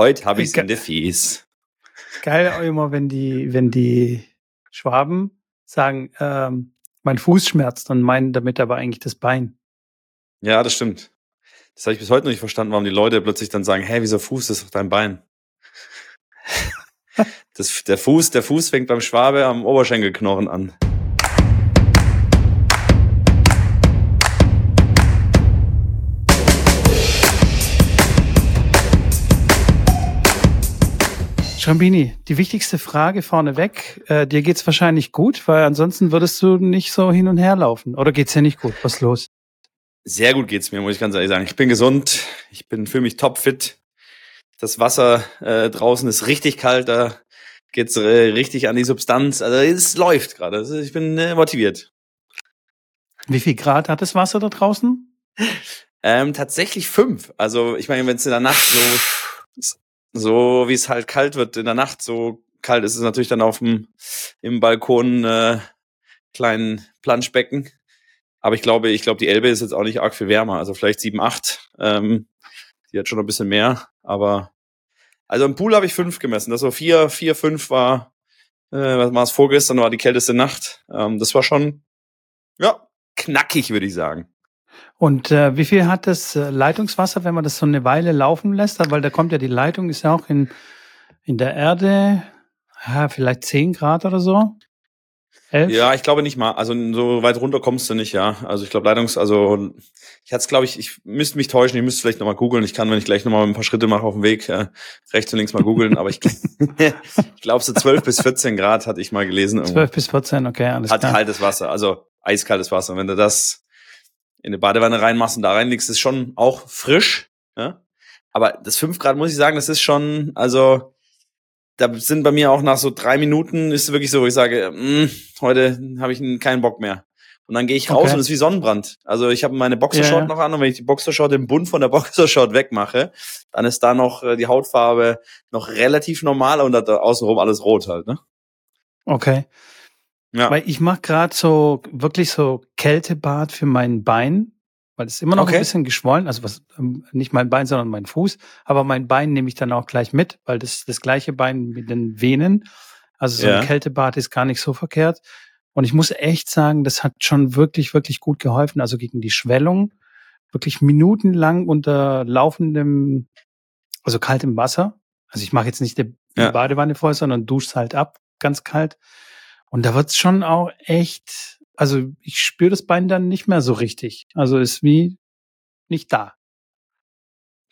Heute habe ich es in der Fies. Geil auch immer, wenn die, wenn die Schwaben sagen, ähm, mein Fuß schmerzt und meinen damit aber eigentlich das Bein. Ja, das stimmt. Das habe ich bis heute noch nicht verstanden, warum die Leute plötzlich dann sagen, hey, wieso Fuß das ist doch dein Bein? das, der Fuß, der Fuß fängt beim Schwabe am Oberschenkelknochen an. Schrambini, die wichtigste Frage vorneweg. Äh, dir geht's wahrscheinlich gut, weil ansonsten würdest du nicht so hin und her laufen. Oder geht's dir nicht gut? Was ist los? Sehr gut geht's mir, muss ich ganz ehrlich sagen. Ich bin gesund, ich bin für mich topfit. Das Wasser äh, draußen ist richtig kalt, da geht's äh, richtig an die Substanz. Also es läuft gerade. Also ich bin äh, motiviert. Wie viel Grad hat das Wasser da draußen? Ähm, tatsächlich fünf. Also ich meine, wenn es in der Nacht so so wie es halt kalt wird in der Nacht, so kalt ist es natürlich dann auf dem im Balkon äh, kleinen Planschbecken. Aber ich glaube, ich glaube, die Elbe ist jetzt auch nicht arg viel wärmer. Also vielleicht sieben, acht. Ähm, die hat schon ein bisschen mehr. Aber also im Pool habe ich fünf gemessen. Das so vier, vier, fünf war, äh, was war es vorgestern, war die kälteste Nacht. Ähm, das war schon, ja, knackig, würde ich sagen. Und äh, wie viel hat das äh, Leitungswasser, wenn man das so eine Weile laufen lässt? Weil da kommt ja die Leitung, ist ja auch in, in der Erde, ja, vielleicht zehn Grad oder so. Elf? Ja, ich glaube nicht mal. Also so weit runter kommst du nicht, ja. Also ich glaube Leitungs, also ich hatte es, glaube ich, ich müsste mich täuschen, ich müsste vielleicht nochmal googeln. Ich kann, wenn ich gleich nochmal ein paar Schritte mache auf dem Weg, äh, rechts und links mal googeln, aber ich, ich glaube so 12 bis 14 Grad hatte ich mal gelesen. Irgendwo. 12 bis 14, okay, alles Hat klar. kaltes Wasser, also eiskaltes Wasser. Wenn du das in eine Badewanne reinmachst und da reinlegst, ist schon auch frisch. Ja? Aber das 5 Grad, muss ich sagen, das ist schon, also da sind bei mir auch nach so drei Minuten ist wirklich so, wo ich sage, mh, mm, heute habe ich keinen Bock mehr. Und dann gehe ich raus okay. und es ist wie Sonnenbrand. Also ich habe meine Boxershort ja. noch an und wenn ich die Boxershort den Bund von der Boxershort wegmache, dann ist da noch äh, die Hautfarbe noch relativ normal und da außenrum alles rot halt, ne? Okay. Ja. Weil ich mache gerade so wirklich so Kältebad für mein Bein, weil es immer noch okay. ein bisschen geschwollen, also was ähm, nicht mein Bein, sondern mein Fuß, aber mein Bein nehme ich dann auch gleich mit, weil das ist das gleiche Bein mit den Venen. Also so ja. ein Kältebad ist gar nicht so verkehrt. Und ich muss echt sagen, das hat schon wirklich, wirklich gut geholfen. Also gegen die Schwellung, wirklich minutenlang unter laufendem, also kaltem Wasser. Also ich mache jetzt nicht die ja. Badewanne voll, sondern dusch's halt ab, ganz kalt. Und da wird's schon auch echt, also ich spüre das Bein dann nicht mehr so richtig. Also ist wie nicht da.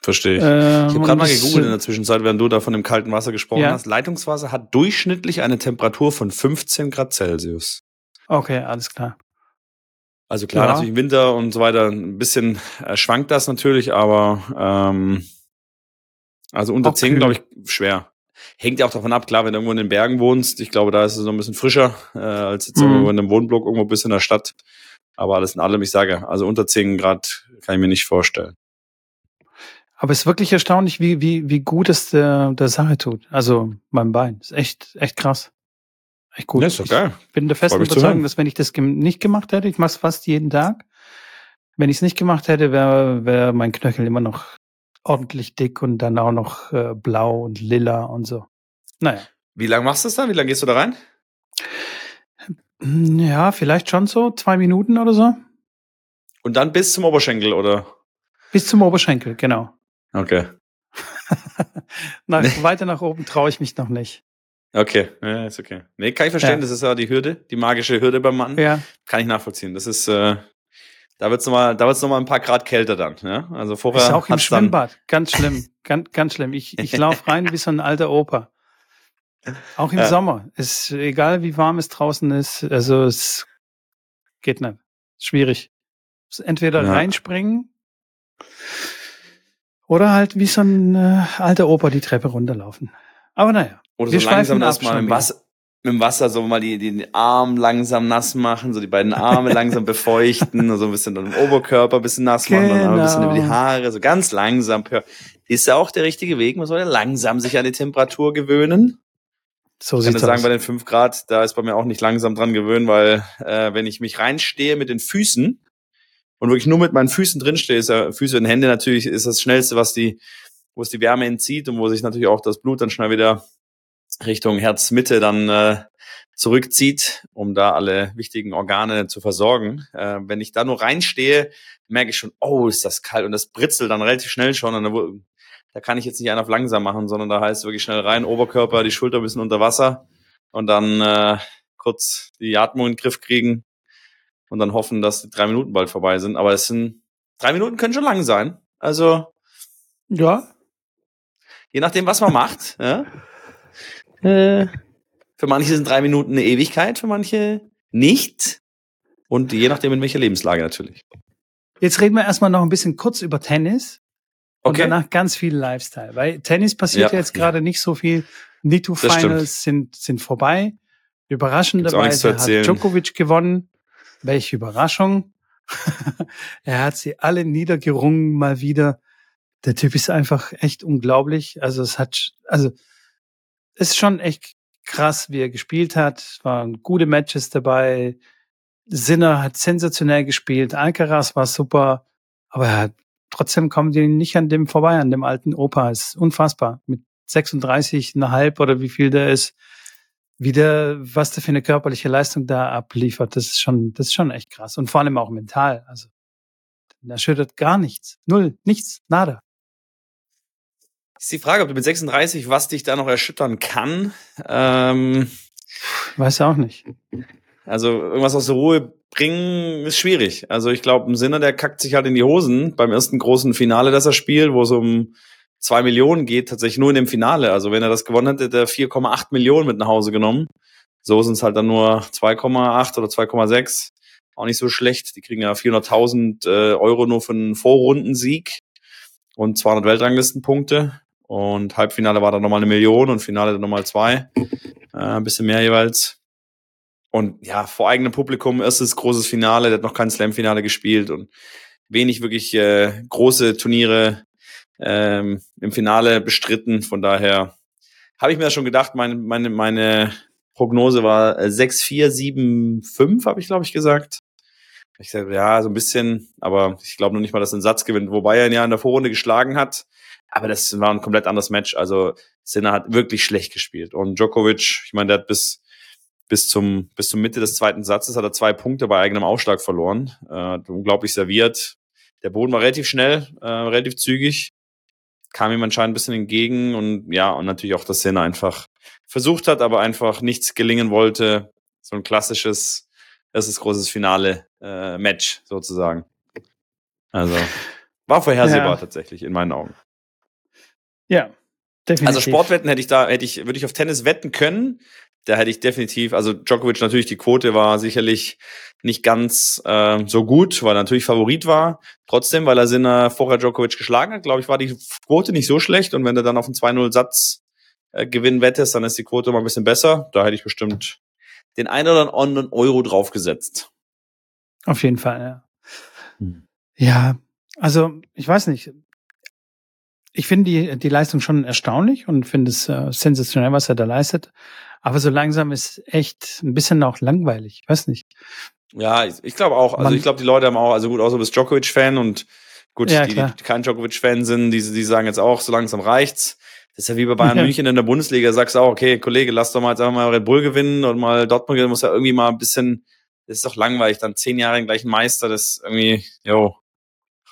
Verstehe ich. Ähm, ich habe gerade mal gegoogelt in der Zwischenzeit, während du da von dem kalten Wasser gesprochen ja. hast. Leitungswasser hat durchschnittlich eine Temperatur von 15 Grad Celsius. Okay, alles klar. Also klar, ja. natürlich im Winter und so weiter, ein bisschen äh, schwankt das natürlich, aber ähm, also unter okay. 10, glaube ich, schwer. Hängt ja auch davon ab, klar, wenn du irgendwo in den Bergen wohnst, ich glaube, da ist es noch ein bisschen frischer, äh, als jetzt mhm. irgendwo in einem Wohnblock irgendwo bis in der Stadt. Aber alles in allem, ich sage, also unter 10 Grad kann ich mir nicht vorstellen. Aber es ist wirklich erstaunlich, wie, wie, wie gut es der, der Sache tut. Also mein Bein. Ist echt, echt krass. Echt gut. Ja, ist doch geil. Ich bin der festen Überzeugung, dass wenn ich das nicht gemacht hätte, ich mache es fast jeden Tag. Wenn ich es nicht gemacht hätte, wäre wär mein Knöchel immer noch ordentlich dick und dann auch noch äh, blau und lila und so. Naja. Wie lange machst du das dann? Wie lange gehst du da rein? Hm, ja, vielleicht schon so zwei Minuten oder so. Und dann bis zum Oberschenkel, oder? Bis zum Oberschenkel, genau. Okay. nach, nee. Weiter nach oben traue ich mich noch nicht. Okay, ja, ist okay. Nee, kann ich verstehen, ja. das ist ja die Hürde, die magische Hürde beim Mann. Ja. Kann ich nachvollziehen. Das ist, äh, da wird's noch mal, da wird's noch mal ein paar Grad kälter dann. Ja? Also vorher ist auch im Schwimmbad. Ganz schlimm, ganz, ganz schlimm. Ich, ich laufe rein wie so ein alter Opa. Auch im ja. Sommer. Ist egal, wie warm es draußen ist. Also es geht nicht. Schwierig. Entweder ja. reinspringen oder halt wie so ein äh, alter Opa die Treppe runterlaufen. Aber naja. Oder so langsam erstmal im Wasser, mit dem Wasser so mal die, den Arm langsam nass machen, so die beiden Arme langsam befeuchten, so ein bisschen dann im Oberkörper ein bisschen nass machen, genau. dann ein bisschen über die genau. Haare, so ganz langsam. Ist ja auch der richtige Weg, man soll ja langsam sich an die Temperatur gewöhnen. So ich kann sagen, bei den fünf Grad, da ist bei mir auch nicht langsam dran gewöhnen, weil äh, wenn ich mich reinstehe mit den Füßen und wirklich nur mit meinen Füßen drinstehe, ist ja Füße und Hände natürlich ist das Schnellste, was die wo es die Wärme entzieht und wo sich natürlich auch das Blut dann schnell wieder Richtung Herzmitte dann äh, zurückzieht, um da alle wichtigen Organe zu versorgen. Äh, wenn ich da nur reinstehe, merke ich schon, oh, ist das kalt und das britzelt dann relativ schnell schon und da, da kann ich jetzt nicht einen auf langsam machen, sondern da heißt wirklich schnell rein, Oberkörper, die Schulter ein bisschen unter Wasser und dann äh, kurz die Atmung in den Griff kriegen und dann hoffen, dass die drei Minuten bald vorbei sind. Aber es sind drei Minuten können schon lang sein. Also ja, je nachdem, was man macht. Ja. Äh, für manche sind drei Minuten eine Ewigkeit, für manche nicht. Und je nachdem, in welcher Lebenslage natürlich. Jetzt reden wir erstmal noch ein bisschen kurz über Tennis. Und okay. danach ganz viel Lifestyle. Weil Tennis passiert ja, jetzt gerade nicht so viel. Nito Finals sind, sind vorbei. Überraschenderweise hat Djokovic gewonnen. Welche Überraschung. er hat sie alle niedergerungen mal wieder. Der Typ ist einfach echt unglaublich. Also es hat, also ist schon echt krass, wie er gespielt hat. Es waren gute Matches dabei. Sinner hat sensationell gespielt. Alcaraz war super. Aber er hat, trotzdem kommen die nicht an dem vorbei, an dem alten Opa. Es ist unfassbar. Mit 36,5 oder wie viel der ist, wie der, was der für eine körperliche Leistung da abliefert, das ist schon, das ist schon echt krass. Und vor allem auch mental. Also, da schüttet gar nichts. Null, nichts, nada. Ist die Frage, ob du mit 36, was dich da noch erschüttern kann. Ähm, Weiß auch nicht. Also irgendwas aus der Ruhe bringen ist schwierig. Also ich glaube, im Sinne, der kackt sich halt in die Hosen beim ersten großen Finale, das er spielt, wo es um zwei Millionen geht, tatsächlich nur in dem Finale. Also wenn er das gewonnen hätte, hätte er 4,8 Millionen mit nach Hause genommen. So sind es halt dann nur 2,8 oder 2,6. Auch nicht so schlecht. Die kriegen ja 400.000 äh, Euro nur für einen Vorrundensieg und 200 Weltranglistenpunkte. Und Halbfinale war dann nochmal eine Million und Finale dann nochmal zwei. Äh, ein bisschen mehr jeweils. Und ja, vor eigenem Publikum, erstes großes Finale, der hat noch kein Slam-Finale gespielt und wenig wirklich äh, große Turniere ähm, im Finale bestritten. Von daher habe ich mir schon gedacht, meine, meine, meine Prognose war 6-4-7-5, habe ich, glaube ich, gesagt. Ich sage, ja, so ein bisschen, aber ich glaube noch nicht mal, dass er einen Satz gewinnt, wobei er ihn ja in der Vorrunde geschlagen hat. Aber das war ein komplett anderes Match. Also Sinner hat wirklich schlecht gespielt. Und Djokovic, ich meine, der hat bis, bis zum, bis zum Mitte des zweiten Satzes hat er zwei Punkte bei eigenem Aufschlag verloren. Äh, unglaublich serviert. Der Boden war relativ schnell, äh, relativ zügig kam ihm anscheinend ein bisschen entgegen und ja, und natürlich auch, dass Sinner einfach versucht hat, aber einfach nichts gelingen wollte. So ein klassisches, erstes großes Finale-Match äh, sozusagen. Also war vorhersehbar ja. tatsächlich in meinen Augen. Ja, definitiv. Also Sportwetten hätte ich da, hätte ich, würde ich auf Tennis wetten können. Da hätte ich definitiv, also Djokovic natürlich, die Quote war sicherlich nicht ganz äh, so gut, weil er natürlich Favorit war. Trotzdem, weil er Sinner vorher Djokovic geschlagen hat, glaube ich, war die Quote nicht so schlecht. Und wenn du dann auf einen 2-0-Satz äh, Gewinn wettest, dann ist die Quote mal ein bisschen besser. Da hätte ich bestimmt den einen oder anderen Euro draufgesetzt. Auf jeden Fall, ja. Hm. Ja, also ich weiß nicht. Ich finde die, die Leistung schon erstaunlich und finde es äh, sensationell, was er da leistet. Aber so langsam ist echt ein bisschen auch langweilig. Ich weiß nicht. Ja, ich, ich glaube auch. Also Man, ich glaube, die Leute haben auch, also gut, außer du bist Djokovic-Fan und gut, ja, die, die kein Djokovic-Fan sind, die, die sagen jetzt auch, so langsam reicht's. Das ist ja wie bei Bayern. München in der Bundesliga, sagst du auch, okay, Kollege, lass doch mal jetzt einfach mal Red Bull gewinnen und mal Dortmund gewinnen, muss ja irgendwie mal ein bisschen, das ist doch langweilig, dann zehn Jahre den gleichen Meister, das irgendwie, jo,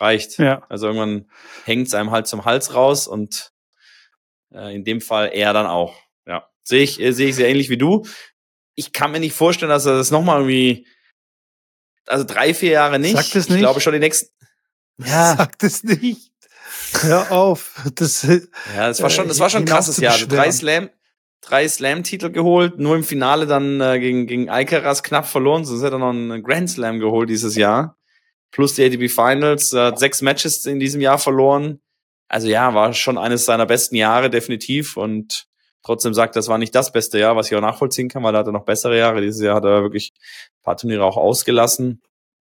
reicht. Ja. Also irgendwann hängt's einem halt zum Hals raus und äh, in dem Fall er dann auch. Ja. Sehe ich, äh, sehe ich sehr ähnlich wie du. Ich kann mir nicht vorstellen, dass er das nochmal irgendwie also drei, vier Jahre nicht. Sag das nicht. Ich glaube schon die nächsten. Ja. Sag das nicht. Hör auf. Das, ja, das war schon, das war schon ein krasses Jahr. Also drei Slam, drei Slam-Titel geholt, nur im Finale dann äh, gegen, gegen Alcaraz knapp verloren, sonst hätte er noch einen Grand Slam geholt dieses Jahr. Plus die ATP Finals, äh, sechs Matches in diesem Jahr verloren. Also ja, war schon eines seiner besten Jahre, definitiv. Und trotzdem sagt, das war nicht das beste Jahr, was ich auch nachvollziehen kann, weil er hatte noch bessere Jahre. Dieses Jahr hat er wirklich ein paar Turniere auch ausgelassen.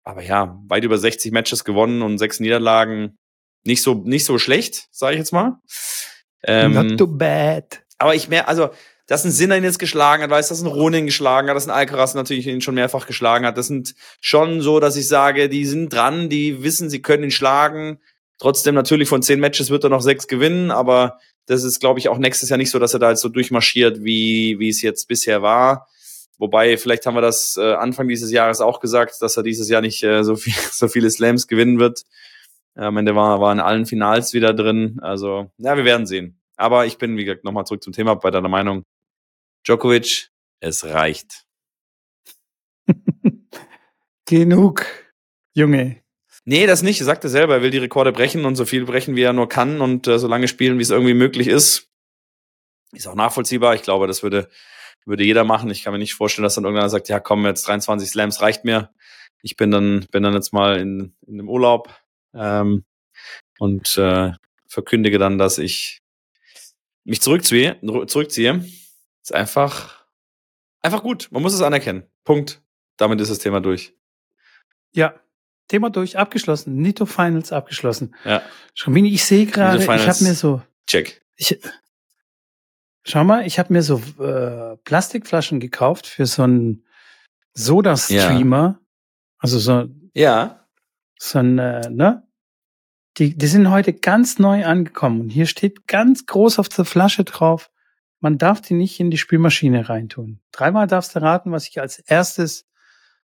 Aber ja, weit über 60 Matches gewonnen und sechs Niederlagen. Nicht so, nicht so schlecht, sage ich jetzt mal. Ähm, Not too bad. Aber ich mehr, also, dass ein Sinner ihn jetzt geschlagen hat, weiß, dass ein Ronin geschlagen hat, dass ein Alcaraz natürlich ihn schon mehrfach geschlagen hat. Das sind schon so, dass ich sage, die sind dran, die wissen, sie können ihn schlagen. Trotzdem natürlich von zehn Matches wird er noch sechs gewinnen, aber das ist, glaube ich, auch nächstes Jahr nicht so, dass er da jetzt so durchmarschiert, wie, wie es jetzt bisher war. Wobei, vielleicht haben wir das äh, Anfang dieses Jahres auch gesagt, dass er dieses Jahr nicht äh, so, viel, so viele Slams gewinnen wird. Am Ende war, war in allen Finals wieder drin. Also, ja, wir werden sehen. Aber ich bin, wie gesagt, nochmal zurück zum Thema bei deiner Meinung. Djokovic, es reicht. Genug, Junge. Nee, das nicht. Er sagte selber, er will die Rekorde brechen und so viel brechen, wie er nur kann und äh, so lange spielen, wie es irgendwie möglich ist. Ist auch nachvollziehbar. Ich glaube, das würde, würde jeder machen. Ich kann mir nicht vorstellen, dass dann irgendeiner sagt, ja komm, jetzt 23 Slams reicht mir. Ich bin dann, bin dann jetzt mal in, in dem Urlaub ähm, und äh, verkündige dann, dass ich mich zurückziehe. zurückziehe. Ist einfach, einfach gut. Man muss es anerkennen. Punkt. Damit ist das Thema durch. Ja, Thema durch, abgeschlossen. Nito Finals abgeschlossen. Ja. Schamini, ich sehe gerade, ich habe mir so. Check. Ich, schau mal, ich habe mir so äh, Plastikflaschen gekauft für so einen Soda-Streamer. Ja. Also so. Ja. So ein, äh, ne? Die, die sind heute ganz neu angekommen. Und hier steht ganz groß auf der Flasche drauf, man darf die nicht in die Spülmaschine reintun. Dreimal darfst du raten, was ich als erstes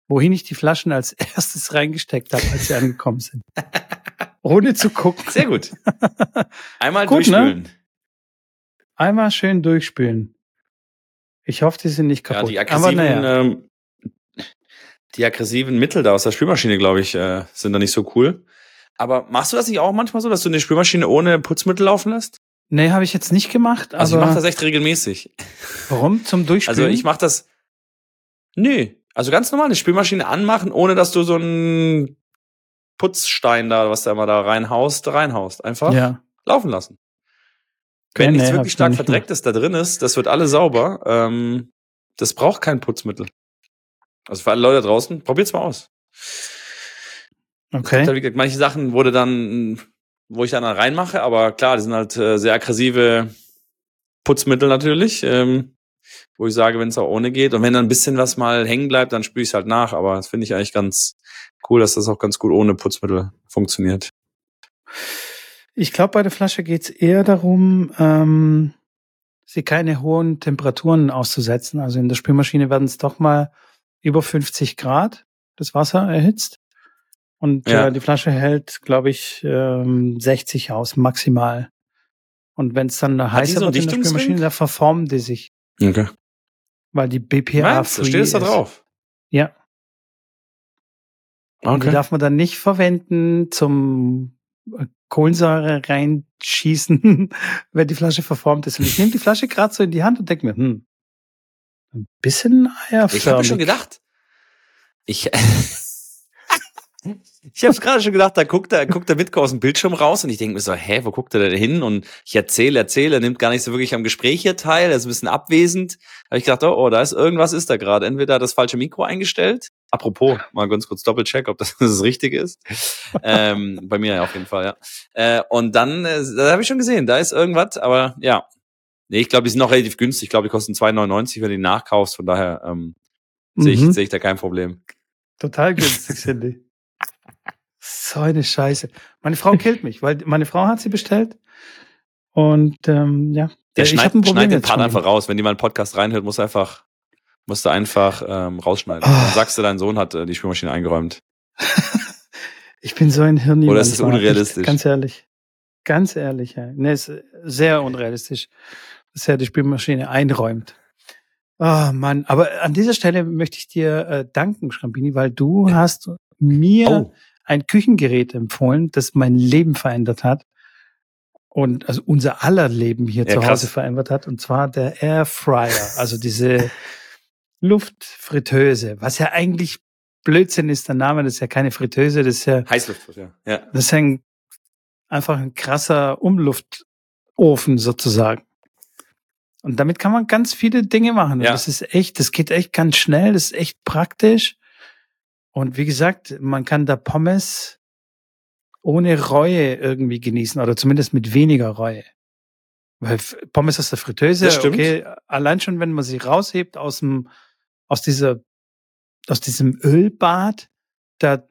wohin ich die Flaschen als erstes reingesteckt habe, als sie angekommen sind. Ohne zu gucken. Sehr gut. Einmal gut, ne? durchspülen. Ne? Einmal schön durchspülen. Ich hoffe, die sind nicht kaputt. Ja, die aggressiven, naja. ähm, die aggressiven Mittel da aus der Spülmaschine, glaube ich, äh, sind da nicht so cool. Aber machst du das nicht auch manchmal so, dass du eine Spülmaschine ohne Putzmittel laufen lässt? Nee, habe ich jetzt nicht gemacht. Also ich mache das echt regelmäßig. Warum? Zum Durchspülen? Also ich mache das. Nö, also ganz normal eine Spülmaschine anmachen, ohne dass du so einen Putzstein da, was da immer da reinhaust, reinhaust. Einfach ja. laufen lassen. Wenn nee, nichts nee, wirklich stark verdrecktes da drin ist, das wird alles sauber. Ähm, das braucht kein Putzmittel. Also für alle Leute draußen, probiert's mal aus. Okay. Manche Sachen wurde dann, wo ich dann reinmache, aber klar, die sind halt äh, sehr aggressive Putzmittel natürlich. Ähm, wo ich sage, wenn es auch ohne geht. Und wenn dann ein bisschen was mal hängen bleibt, dann spüre ich es halt nach. Aber das finde ich eigentlich ganz cool, dass das auch ganz gut ohne Putzmittel funktioniert. Ich glaube, bei der Flasche geht es eher darum, ähm, sie keine hohen Temperaturen auszusetzen. Also in der Spülmaschine werden es doch mal über 50 Grad das Wasser erhitzt. Und ja. äh, die Flasche hält, glaube ich, ähm, 60 aus, maximal. Und wenn es dann heißer so wird in der Spülmaschine, da verformen die sich. Okay. Weil die BPA Meinst, free steht es da drauf? Ja. Okay. Und die darf man dann nicht verwenden zum äh, Kohlensäure reinschießen, wenn die Flasche verformt ist. Und ich nehme die Flasche gerade so in die Hand und denke mir, hm, ein bisschen eierförmig. Ich habe schon gedacht, ich Ich habe gerade schon gedacht, da guckt der, guckt der Mitko aus dem Bildschirm raus und ich denke mir so, hä, wo guckt er denn hin? Und ich erzähle, erzähle, er nimmt gar nicht so wirklich am Gespräch hier teil, er ist ein bisschen abwesend. habe ich gedacht, oh, oh, da ist irgendwas ist da gerade. Entweder das falsche Mikro eingestellt. Apropos, mal ganz kurz Doppelcheck, ob das das Richtige ist. ähm, bei mir ja auf jeden Fall, ja. Äh, und dann, äh, da habe ich schon gesehen, da ist irgendwas, aber ja. Nee, ich glaube, die sind noch relativ günstig. Ich glaube, die kosten 2,99, wenn du die nachkaufst. Von daher ähm, mhm. sehe ich, seh ich da kein Problem. Total günstig, Cindy. So eine Scheiße. Meine Frau killt mich, weil meine Frau hat sie bestellt. Und ähm, ja, der schneid, ein schneid den Part einfach raus. Wenn die mal einen Podcast reinhört, muss einfach, musst du einfach ähm, rausschneiden. Oh. Dann sagst du, dein Sohn hat äh, die Spülmaschine eingeräumt. ich bin so ein Hirn. Oder ist das unrealistisch? Ganz ehrlich. Ganz ehrlich, ja. Nee, ist sehr unrealistisch, dass er die Spülmaschine einräumt. Oh Mann, aber an dieser Stelle möchte ich dir äh, danken, Schrambini, weil du hast mir oh ein Küchengerät empfohlen, das mein Leben verändert hat und also unser aller Leben hier ja, zu Hause verändert hat, und zwar der Air Fryer, also diese Luftfritteuse, was ja eigentlich Blödsinn ist, der Name, das ist ja keine Fritteuse, das ist ja Heißluft, ja. ja. Das ist ein, einfach ein krasser Umluftofen sozusagen. Und damit kann man ganz viele Dinge machen. Ja. das ist echt, das geht echt ganz schnell, das ist echt praktisch. Und wie gesagt, man kann da Pommes ohne Reue irgendwie genießen oder zumindest mit weniger Reue. Weil Pommes aus der Fritteuse, okay, allein schon, wenn man sie raushebt aus dem, aus dieser, aus diesem Ölbad, da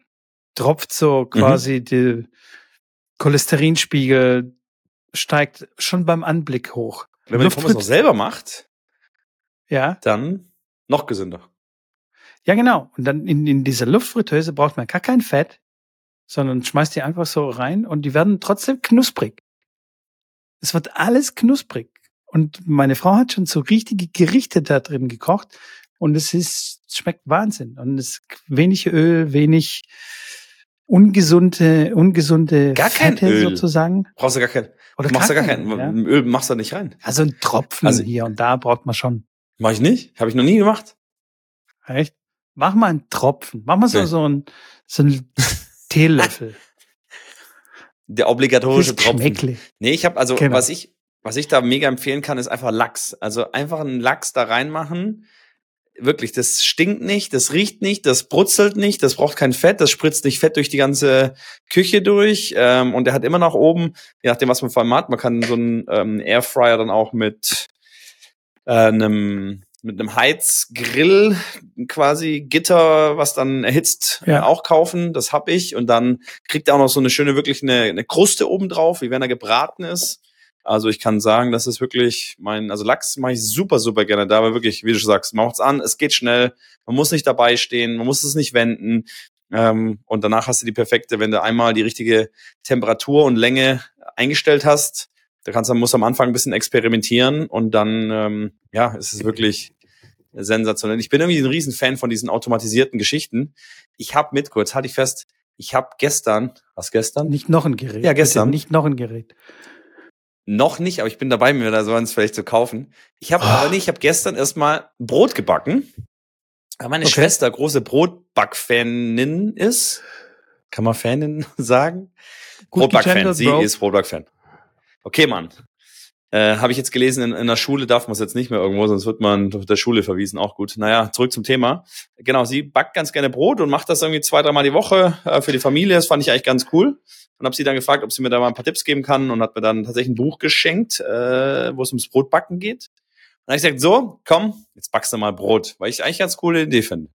tropft so mhm. quasi mhm. die Cholesterinspiegel steigt schon beim Anblick hoch. Wenn man die Pommes noch selber macht, ja. dann noch gesünder. Ja, genau. Und dann in, in dieser Luftfritteuse braucht man gar kein Fett, sondern schmeißt die einfach so rein und die werden trotzdem knusprig. Es wird alles knusprig. Und meine Frau hat schon so richtige Gerichte da drin gekocht und es ist, schmeckt Wahnsinn. Und es ist wenig Öl, wenig ungesunde, ungesunde gar kein Fette Öl. sozusagen. Brauchst du gar kein, Oder machst du gar kein, ja? Öl machst du nicht rein. Also ein Tropfen also, hier und da braucht man schon. Mach ich nicht? Habe ich noch nie gemacht. Echt? Mach mal einen Tropfen. Mach mal so, nee. so ein, so ein Teelöffel. Der obligatorische Tropfen. Schmecklich. Nee, ich habe also, genau. was ich, was ich da mega empfehlen kann, ist einfach Lachs. Also einfach einen Lachs da reinmachen. Wirklich, das stinkt nicht, das riecht nicht, das brutzelt nicht, das braucht kein Fett, das spritzt nicht Fett durch die ganze Küche durch. Ähm, und der hat immer nach oben, je nachdem, was man vor allem hat, man kann so einen ähm, Airfryer dann auch mit äh, einem mit einem Heizgrill quasi Gitter, was dann erhitzt, ja. auch kaufen. Das hab ich. Und dann kriegt er auch noch so eine schöne, wirklich eine, eine Kruste oben drauf, wie wenn er gebraten ist. Also ich kann sagen, das ist wirklich mein, also Lachs mache ich super, super gerne da, aber wirklich, wie du sagst, macht's an, es geht schnell, man muss nicht dabei stehen, man muss es nicht wenden. Ähm, und danach hast du die perfekte, wenn du einmal die richtige Temperatur und Länge eingestellt hast, da kannst du, musst am Anfang ein bisschen experimentieren und dann, ähm, ja, ist es wirklich sensationell. Ich bin irgendwie ein Riesenfan von diesen automatisierten Geschichten. Ich habe mit, kurz halte ich fest, ich habe gestern, was gestern? Nicht noch ein Gerät. Ja, gestern. Bitte nicht noch ein Gerät. Noch nicht, aber ich bin dabei, mir da so eins vielleicht zu kaufen. Ich habe oh. aber nicht, ich habe gestern erstmal Brot gebacken. Weil meine okay. Schwester große Brotbackfanin ist. Kann man Fanin sagen? Brotbackfan. Sie ist Brotbackfan. Okay, Mann. Äh, Habe ich jetzt gelesen, in, in der Schule darf man es jetzt nicht mehr irgendwo, sonst wird man der Schule verwiesen, auch gut. Naja, zurück zum Thema. Genau, sie backt ganz gerne Brot und macht das irgendwie zwei, dreimal die Woche äh, für die Familie. Das fand ich eigentlich ganz cool. Und habe sie dann gefragt, ob sie mir da mal ein paar Tipps geben kann und hat mir dann tatsächlich ein Buch geschenkt, äh, wo es ums Brotbacken geht. Und dann habe ich gesagt, so, komm, jetzt backst du mal Brot, weil ich eigentlich ganz coole Idee finde.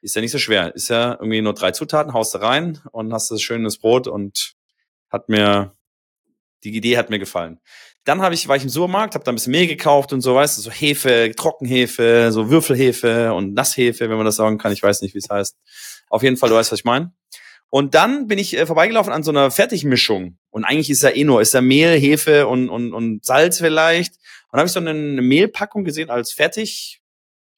Ist ja nicht so schwer. Ist ja irgendwie nur drei Zutaten, haust du rein und hast das schönes Brot und hat mir die Idee hat mir gefallen. Dann habe ich, war ich im Supermarkt, habe da ein bisschen Mehl gekauft und so, weißt du, so Hefe, Trockenhefe, so Würfelhefe und Nasshefe, wenn man das sagen kann. Ich weiß nicht, wie es heißt. Auf jeden Fall, du weißt, was ich meine. Und dann bin ich äh, vorbeigelaufen an so einer Fertigmischung. Und eigentlich ist ja eh nur, ist ja Mehl, Hefe und, und, und Salz vielleicht. Und habe ich so eine, Mehlpackung gesehen als fertig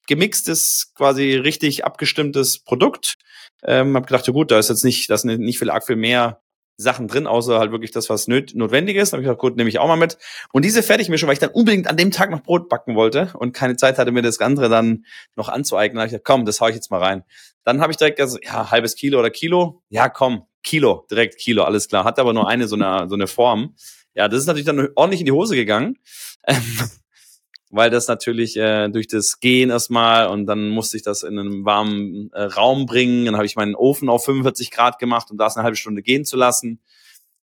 gemixtes, quasi richtig abgestimmtes Produkt. Ähm, habe gedacht, ja gut, da ist jetzt nicht, das ist nicht viel arg viel mehr Sachen drin, außer halt wirklich das, was nöt notwendig ist. Dann habe ich gesagt, gut, nehme ich auch mal mit. Und diese Fertigmischung, weil ich dann unbedingt an dem Tag noch Brot backen wollte und keine Zeit hatte, mir das andere dann noch anzueignen, habe ich gesagt, komm, das hau ich jetzt mal rein. Dann habe ich direkt gesagt, ja, halbes Kilo oder Kilo. Ja, komm, Kilo, direkt Kilo, alles klar. Hat aber nur eine so eine, so eine Form. Ja, das ist natürlich dann ordentlich in die Hose gegangen. Weil das natürlich äh, durch das Gehen erstmal und dann musste ich das in einen warmen äh, Raum bringen. Dann habe ich meinen Ofen auf 45 Grad gemacht, um das eine halbe Stunde gehen zu lassen.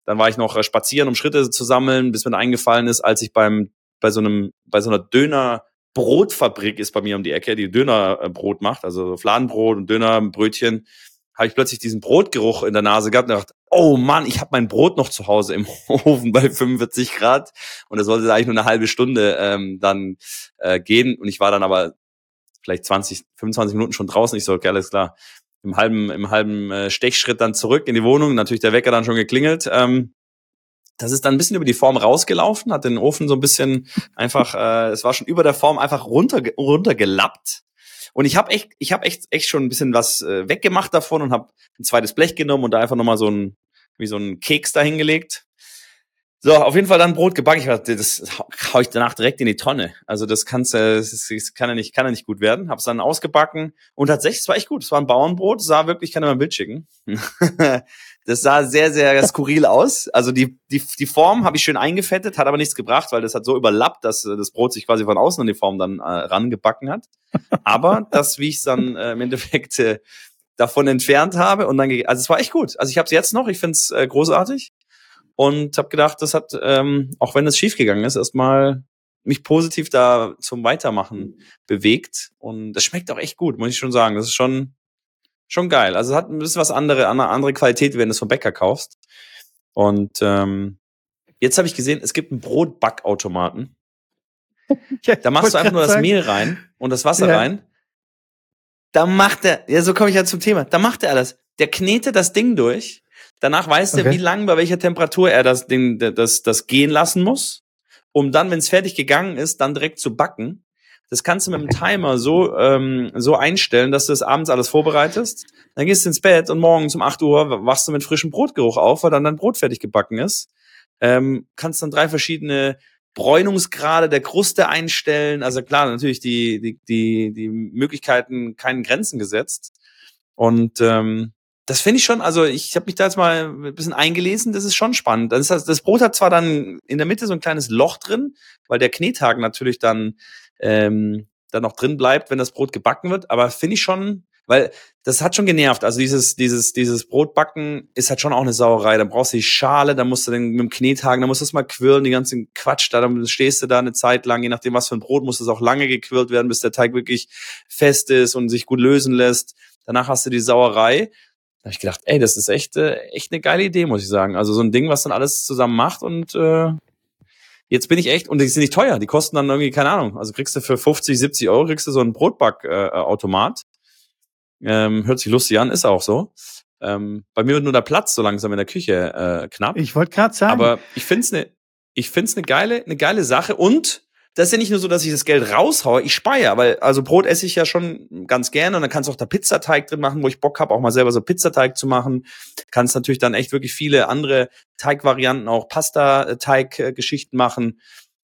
Dann war ich noch äh, spazieren, um Schritte zu sammeln, bis mir eingefallen ist, als ich beim bei so einem bei so einer Döner Brotfabrik ist bei mir um die Ecke, die Dönerbrot macht, also Fladenbrot und Dönerbrötchen habe ich plötzlich diesen Brotgeruch in der Nase gehabt und dachte, oh Mann, ich habe mein Brot noch zu Hause im Ofen bei 45 Grad und es sollte eigentlich nur eine halbe Stunde ähm, dann äh, gehen und ich war dann aber vielleicht 20, 25 Minuten schon draußen. Ich so, okay, alles klar. Im halben, im halben äh, Stechschritt dann zurück in die Wohnung. Natürlich der Wecker dann schon geklingelt. Ähm, das ist dann ein bisschen über die Form rausgelaufen, hat den Ofen so ein bisschen einfach, äh, es war schon über der Form einfach runter, runtergelappt. Und ich habe echt, ich habe echt, echt schon ein bisschen was äh, weggemacht davon und habe ein zweites Blech genommen und da einfach nochmal so ein, wie so ein Keks dahingelegt. So, auf jeden Fall dann Brot gebacken. Ich dachte, das hau ich danach direkt in die Tonne. Also das kannst das, das kann ja nicht, kann ja nicht gut werden. Hab's dann ausgebacken und tatsächlich, es war echt gut. Es war ein Bauernbrot, sah wirklich, ich kann dir mal ein Bild schicken. das sah sehr, sehr skurril aus. Also die, die, die Form habe ich schön eingefettet, hat aber nichts gebracht, weil das hat so überlappt, dass das Brot sich quasi von außen an die Form dann äh, rangebacken hat. Aber das, wie ich es dann äh, im Endeffekt äh, davon entfernt habe und dann, also es war echt gut. Also ich habe es jetzt noch, ich finde es äh, großartig und habe gedacht, das hat, ähm, auch wenn es schiefgegangen ist, erstmal mich positiv da zum Weitermachen bewegt. Und das schmeckt auch echt gut, muss ich schon sagen. Das ist schon, schon geil. Also es hat ein bisschen was andere, eine andere Qualität, wenn du es vom Bäcker kaufst. Und ähm, jetzt habe ich gesehen, es gibt einen Brotbackautomaten. Ja, da machst du einfach nur das sagen. Mehl rein und das Wasser ja. rein. Da macht er, ja, so komme ich ja zum Thema. Da macht er alles. Der knetet das Ding durch. Danach weiß okay. er, wie lang, bei welcher Temperatur er das Ding, das, das gehen lassen muss, um dann, wenn es fertig gegangen ist, dann direkt zu backen. Das kannst du mit dem Timer so, ähm, so einstellen, dass du das abends alles vorbereitest. Dann gehst du ins Bett und morgens um 8 Uhr wachst du mit frischem Brotgeruch auf, weil dann dein Brot fertig gebacken ist. Ähm, kannst dann drei verschiedene Bräunungsgrade der Kruste einstellen. Also klar, natürlich die, die, die, die Möglichkeiten keinen Grenzen gesetzt. Und ähm, das finde ich schon, also ich habe mich da jetzt mal ein bisschen eingelesen, das ist schon spannend. Das, das Brot hat zwar dann in der Mitte so ein kleines Loch drin, weil der Knethaken natürlich dann, ähm, dann noch drin bleibt, wenn das Brot gebacken wird, aber finde ich schon weil das hat schon genervt. Also dieses, dieses, dieses Brotbacken ist halt schon auch eine Sauerei. Dann brauchst du die Schale, dann musst du den mit dem Knethaken, dann musst du das mal quirlen, die ganzen Quatsch da, dann stehst du da eine Zeit lang, je nachdem was für ein Brot, muss es auch lange gequirlt werden, bis der Teig wirklich fest ist und sich gut lösen lässt. Danach hast du die Sauerei. Da habe ich gedacht, ey, das ist echt, äh, echt eine geile Idee, muss ich sagen. Also so ein Ding, was dann alles zusammen macht und äh, jetzt bin ich echt, und die sind nicht teuer, die kosten dann irgendwie, keine Ahnung, also kriegst du für 50, 70 Euro, kriegst du so einen Brotbackautomat. Äh, ähm, hört sich lustig an, ist auch so. Ähm, bei mir wird nur der Platz so langsam in der Küche äh, knapp. Ich wollte gerade sagen. Aber ich finde es eine ich find's eine geile, eine geile Sache. Und das ist ja nicht nur so, dass ich das Geld raushaue, ich speiere, weil also Brot esse ich ja schon ganz gerne und dann kannst du auch da Pizzateig drin machen, wo ich Bock habe, auch mal selber so Pizzateig zu machen. Kannst natürlich dann echt wirklich viele andere Teigvarianten, auch Pasta-Teig-Geschichten machen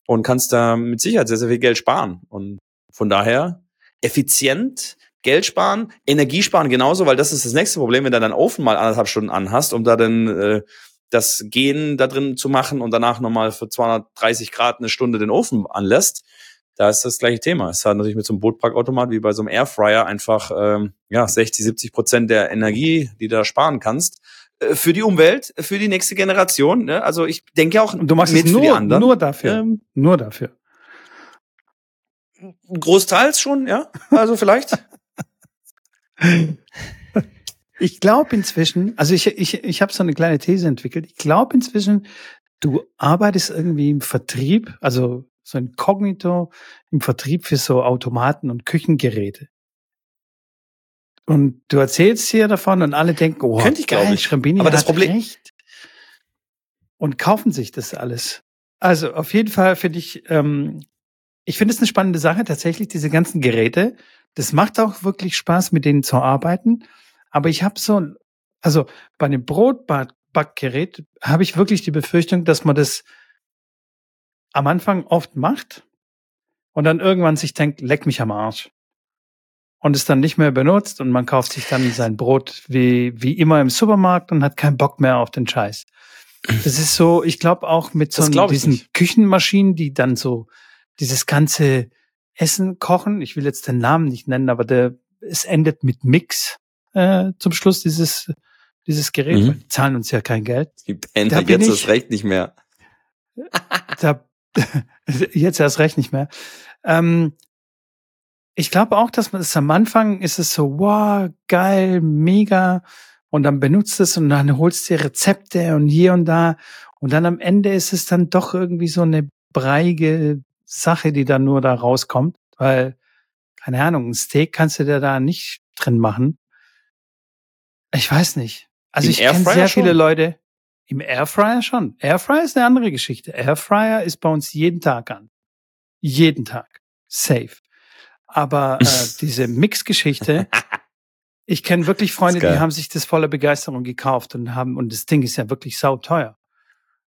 und kannst da mit Sicherheit sehr, sehr viel Geld sparen. Und von daher effizient, Geld sparen, Energie sparen genauso, weil das ist das nächste Problem, wenn du deinen Ofen mal anderthalb Stunden anhast, um da dann äh, das Gehen da drin zu machen und danach nochmal für 230 Grad eine Stunde den Ofen anlässt, da ist das gleiche Thema. Es hat natürlich mit so einem Bootpackautomat wie bei so einem Airfryer einfach ähm, ja 60, 70 Prozent der Energie, die du da sparen kannst, äh, für die Umwelt, für die nächste Generation. Ne? Also ich denke auch, du machst mit es nur, für die anderen. nur dafür, ähm, nur dafür. Großteils schon, ja. Also vielleicht. Ich glaube inzwischen, also ich, ich, ich habe so eine kleine These entwickelt. Ich glaube inzwischen, du arbeitest irgendwie im Vertrieb, also so ein Kognito im Vertrieb für so Automaten und Küchengeräte. Und du erzählst hier davon und alle denken, oh, Könnte ich, geil, ich. Schrambini Aber das Problem recht. Und kaufen sich das alles. Also auf jeden Fall finde ich, ähm, ich finde es eine spannende Sache, tatsächlich diese ganzen Geräte das macht auch wirklich Spaß, mit denen zu arbeiten. Aber ich habe so, also bei einem Brotbackgerät habe ich wirklich die Befürchtung, dass man das am Anfang oft macht und dann irgendwann sich denkt, leck mich am Arsch. Und es dann nicht mehr benutzt und man kauft sich dann sein Brot wie, wie immer im Supermarkt und hat keinen Bock mehr auf den Scheiß. Das ist so, ich glaube auch mit so diesen nicht. Küchenmaschinen, die dann so dieses ganze Essen kochen. Ich will jetzt den Namen nicht nennen, aber der, es endet mit Mix äh, zum Schluss dieses dieses Gerät. Mhm. Die zahlen uns ja kein Geld. Es gibt Ende jetzt ich, das Recht nicht mehr. da, jetzt erst recht nicht mehr. Ähm, ich glaube auch, dass man es am Anfang ist es so, wow, geil, mega. Und dann benutzt es und dann holst du Rezepte und hier und da. Und dann am Ende ist es dann doch irgendwie so eine breige Sache, die dann nur da rauskommt, weil, keine Ahnung, ein Steak kannst du dir da nicht drin machen. Ich weiß nicht. Also Im ich kenne sehr schon. viele Leute. Im Airfryer schon. Airfryer ist eine andere Geschichte. Airfryer ist bei uns jeden Tag an. Jeden Tag. Safe. Aber äh, diese Mix-Geschichte, ich kenne wirklich Freunde, die haben sich das voller Begeisterung gekauft und haben, und das Ding ist ja wirklich sauteuer.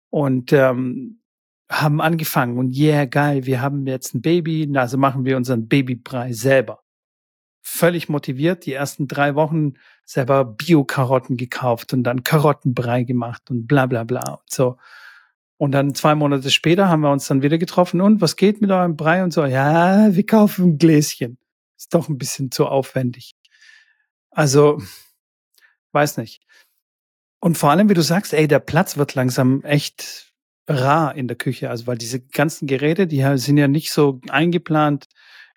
Und ähm, haben angefangen und yeah, geil, wir haben jetzt ein Baby, also machen wir unseren Babybrei selber. Völlig motiviert, die ersten drei Wochen selber Bio-Karotten gekauft und dann Karottenbrei gemacht und bla bla bla und so. Und dann zwei Monate später haben wir uns dann wieder getroffen und was geht mit eurem Brei und so? Ja, wir kaufen ein Gläschen. Ist doch ein bisschen zu aufwendig. Also, weiß nicht. Und vor allem, wie du sagst, ey, der Platz wird langsam echt rar in der Küche. Also weil diese ganzen Geräte, die sind ja nicht so eingeplant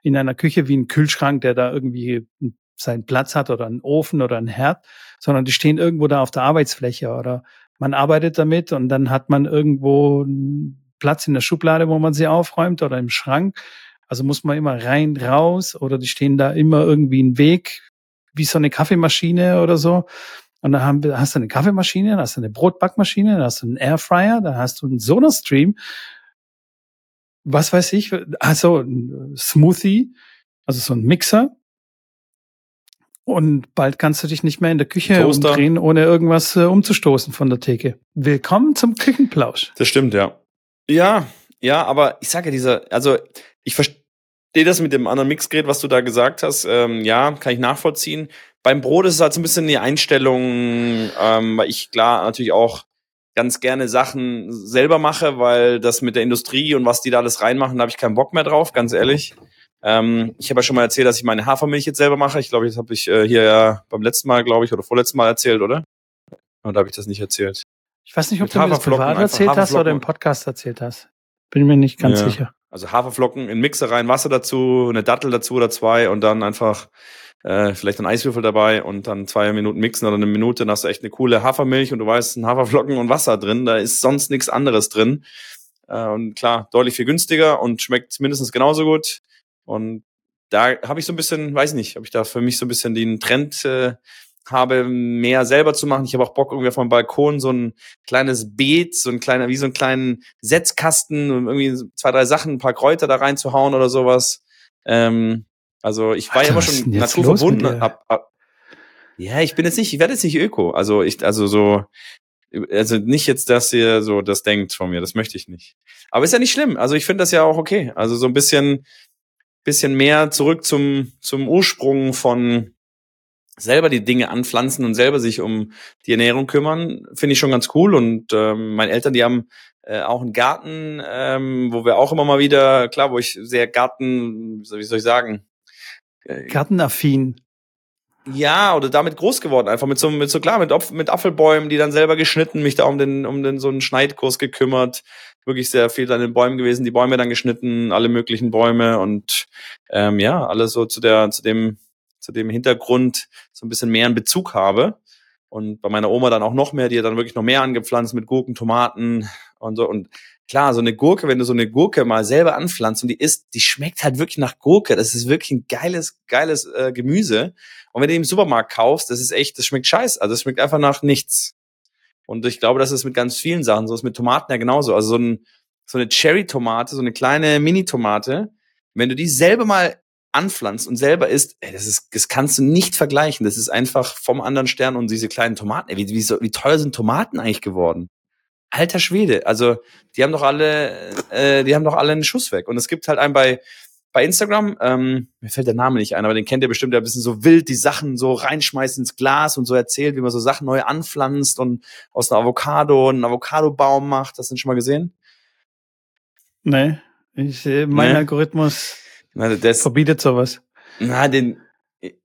in einer Küche wie ein Kühlschrank, der da irgendwie seinen Platz hat oder einen Ofen oder einen Herd, sondern die stehen irgendwo da auf der Arbeitsfläche oder man arbeitet damit und dann hat man irgendwo einen Platz in der Schublade, wo man sie aufräumt oder im Schrank. Also muss man immer rein, raus oder die stehen da immer irgendwie im Weg, wie so eine Kaffeemaschine oder so. Und dann haben, hast du eine Kaffeemaschine, dann hast du eine Brotbackmaschine, dann hast du einen Airfryer, dann hast du einen Soda-Stream. Was weiß ich, also Smoothie, also so ein Mixer. Und bald kannst du dich nicht mehr in der Küche Toaster. umdrehen, ohne irgendwas äh, umzustoßen von der Theke. Willkommen zum Küchenplausch. Das stimmt, ja. Ja, ja, aber ich sage ja, dieser, also ich verstehe das mit dem anderen Mixgerät, was du da gesagt hast. Ähm, ja, kann ich nachvollziehen. Beim Brot ist es halt so ein bisschen die Einstellung, ähm, weil ich klar natürlich auch ganz gerne Sachen selber mache, weil das mit der Industrie und was die da alles reinmachen, da habe ich keinen Bock mehr drauf, ganz ehrlich. Ähm, ich habe ja schon mal erzählt, dass ich meine Hafermilch jetzt selber mache. Ich glaube, das habe ich äh, hier ja beim letzten Mal, glaube ich, oder vorletzten Mal erzählt, oder? Oder habe ich das nicht erzählt? Ich weiß nicht, ob Mit du mir das privat erzählt hast oder im Podcast erzählt hast. Bin mir nicht ganz ja. sicher. Also Haferflocken in Mixer rein, Wasser dazu, eine Dattel dazu oder zwei und dann einfach äh, vielleicht ein Eiswürfel dabei und dann zwei Minuten mixen oder eine Minute, dann hast du echt eine coole Hafermilch und du weißt, ein Haferflocken und Wasser drin, da ist sonst nichts anderes drin. Äh, und klar, deutlich viel günstiger und schmeckt mindestens genauso gut. Und da habe ich so ein bisschen, weiß nicht, habe ich da für mich so ein bisschen den Trend äh, habe, mehr selber zu machen. Ich habe auch Bock, irgendwie auf meinem Balkon so ein kleines Beet, so ein kleiner, wie so einen kleinen Setzkasten irgendwie zwei, drei Sachen, ein paar Kräuter da reinzuhauen oder sowas. Ähm, also ich war Alter, ja immer schon naturverbunden. Ab, ab, ja, ich bin jetzt nicht, ich werde jetzt nicht Öko. Also ich, also so, also nicht jetzt, dass ihr so das denkt von mir, das möchte ich nicht. Aber ist ja nicht schlimm. Also ich finde das ja auch okay. Also so ein bisschen, bisschen mehr zurück zum, zum Ursprung von selber die Dinge anpflanzen und selber sich um die Ernährung kümmern, finde ich schon ganz cool. Und ähm, meine Eltern, die haben äh, auch einen Garten, ähm, wo wir auch immer mal wieder, klar, wo ich sehr Garten, wie soll ich sagen? Äh, Gartenaffin. Ja, oder damit groß geworden, einfach mit so, mit so klar, mit, Opf mit Apfelbäumen, die dann selber geschnitten, mich da um den, um den so einen Schneidkurs gekümmert, wirklich sehr viel an den Bäumen gewesen, die Bäume dann geschnitten, alle möglichen Bäume und ähm, ja, alles so zu der, zu dem zu dem Hintergrund so ein bisschen mehr einen Bezug habe. Und bei meiner Oma dann auch noch mehr, die hat dann wirklich noch mehr angepflanzt mit Gurken, Tomaten und so. Und klar, so eine Gurke, wenn du so eine Gurke mal selber anpflanzt und die isst, die schmeckt halt wirklich nach Gurke. Das ist wirklich ein geiles, geiles äh, Gemüse. Und wenn du im Supermarkt kaufst, das ist echt, das schmeckt scheiße. Also es schmeckt einfach nach nichts. Und ich glaube, das ist mit ganz vielen Sachen so. ist mit Tomaten ja genauso. Also so, ein, so eine Cherry-Tomate, so eine kleine Mini-Tomate, wenn du die selber mal anpflanzt und selber isst, ey, das ist, das kannst du nicht vergleichen. Das ist einfach vom anderen Stern und diese kleinen Tomaten. Ey, wie, wie, wie teuer sind Tomaten eigentlich geworden? Alter Schwede. Also, die haben doch alle, äh, die haben doch alle einen Schuss weg. Und es gibt halt einen bei, bei Instagram, ähm, mir fällt der Name nicht ein, aber den kennt ihr bestimmt, der ein bisschen so wild die Sachen so reinschmeißt ins Glas und so erzählt, wie man so Sachen neu anpflanzt und aus einer Avocado einen Avocadobaum macht. Hast du den schon mal gesehen? Nee. Ich, äh, mein nee. Algorithmus na, das, verbietet sowas. Na, den,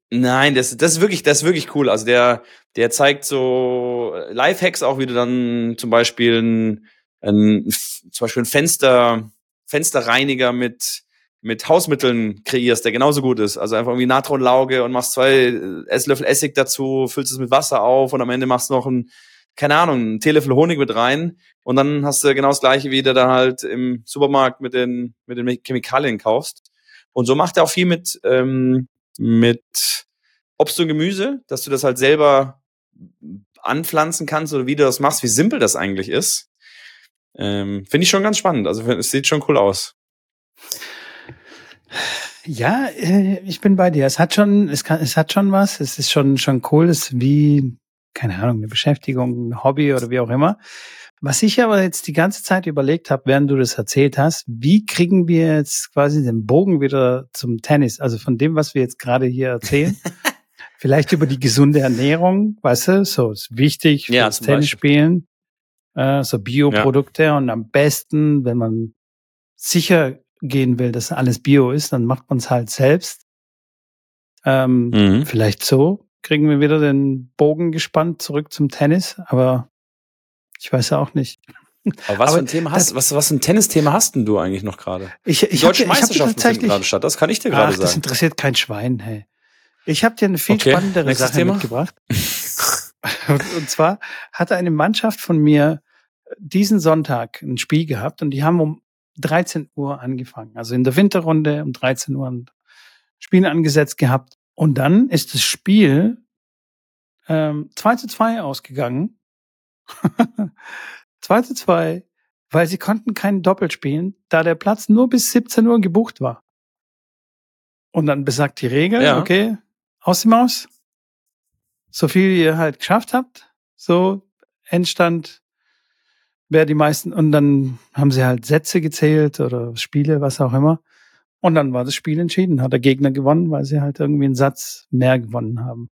nein, das, das ist wirklich, das ist wirklich cool. Also der, der zeigt so Lifehacks auch, wie du dann zum Beispiel ein, ein zum Beispiel ein Fenster, Fensterreiniger mit, mit Hausmitteln kreierst, der genauso gut ist. Also einfach irgendwie Natronlauge und machst zwei Esslöffel Essig dazu, füllst es mit Wasser auf und am Ende machst du noch ein, keine Ahnung, einen Teelöffel Honig mit rein und dann hast du genau das gleiche, wie du da halt im Supermarkt mit den, mit den Chemikalien kaufst. Und so macht er auch viel mit, ähm, mit Obst und Gemüse, dass du das halt selber anpflanzen kannst oder wie du das machst, wie simpel das eigentlich ist. Ähm, Finde ich schon ganz spannend. Also es sieht schon cool aus. Ja, äh, ich bin bei dir. Es hat schon, es kann, es hat schon was. Es ist schon, schon cool. Es ist wie, keine Ahnung, eine Beschäftigung, ein Hobby oder wie auch immer. Was ich aber jetzt die ganze Zeit überlegt habe, während du das erzählt hast, wie kriegen wir jetzt quasi den Bogen wieder zum Tennis? Also von dem, was wir jetzt gerade hier erzählen. Vielleicht über die gesunde Ernährung, weißt du, so ist wichtig für ja, das Tennis spielen, äh, so Bioprodukte ja. und am besten, wenn man sicher gehen will, dass alles Bio ist, dann macht man es halt selbst. Ähm, mhm. Vielleicht so kriegen wir wieder den Bogen gespannt zurück zum Tennis, aber ich weiß ja auch nicht. Aber was Aber für ein Thema hast, was, was für ein Tennisthema hast denn du eigentlich noch gerade? Ich, ich Die deutschen Meisterschaften finden gerade statt, das kann ich dir gerade sagen. Das interessiert kein Schwein, hey. Ich habe dir eine viel okay. spannendere Nächstes Sache Thema? mitgebracht. und zwar hatte eine Mannschaft von mir diesen Sonntag ein Spiel gehabt und die haben um 13 Uhr angefangen. Also in der Winterrunde um 13 Uhr ein Spiel angesetzt gehabt. Und dann ist das Spiel ähm, 2 zu 2 ausgegangen. 2 zu 2, weil sie konnten keinen Doppel spielen, da der Platz nur bis 17 Uhr gebucht war. Und dann besagt die Regel, ja. okay, aus dem Maus, so viel ihr halt geschafft habt, so Endstand wer die meisten, und dann haben sie halt Sätze gezählt oder Spiele, was auch immer. Und dann war das Spiel entschieden, hat der Gegner gewonnen, weil sie halt irgendwie einen Satz mehr gewonnen haben.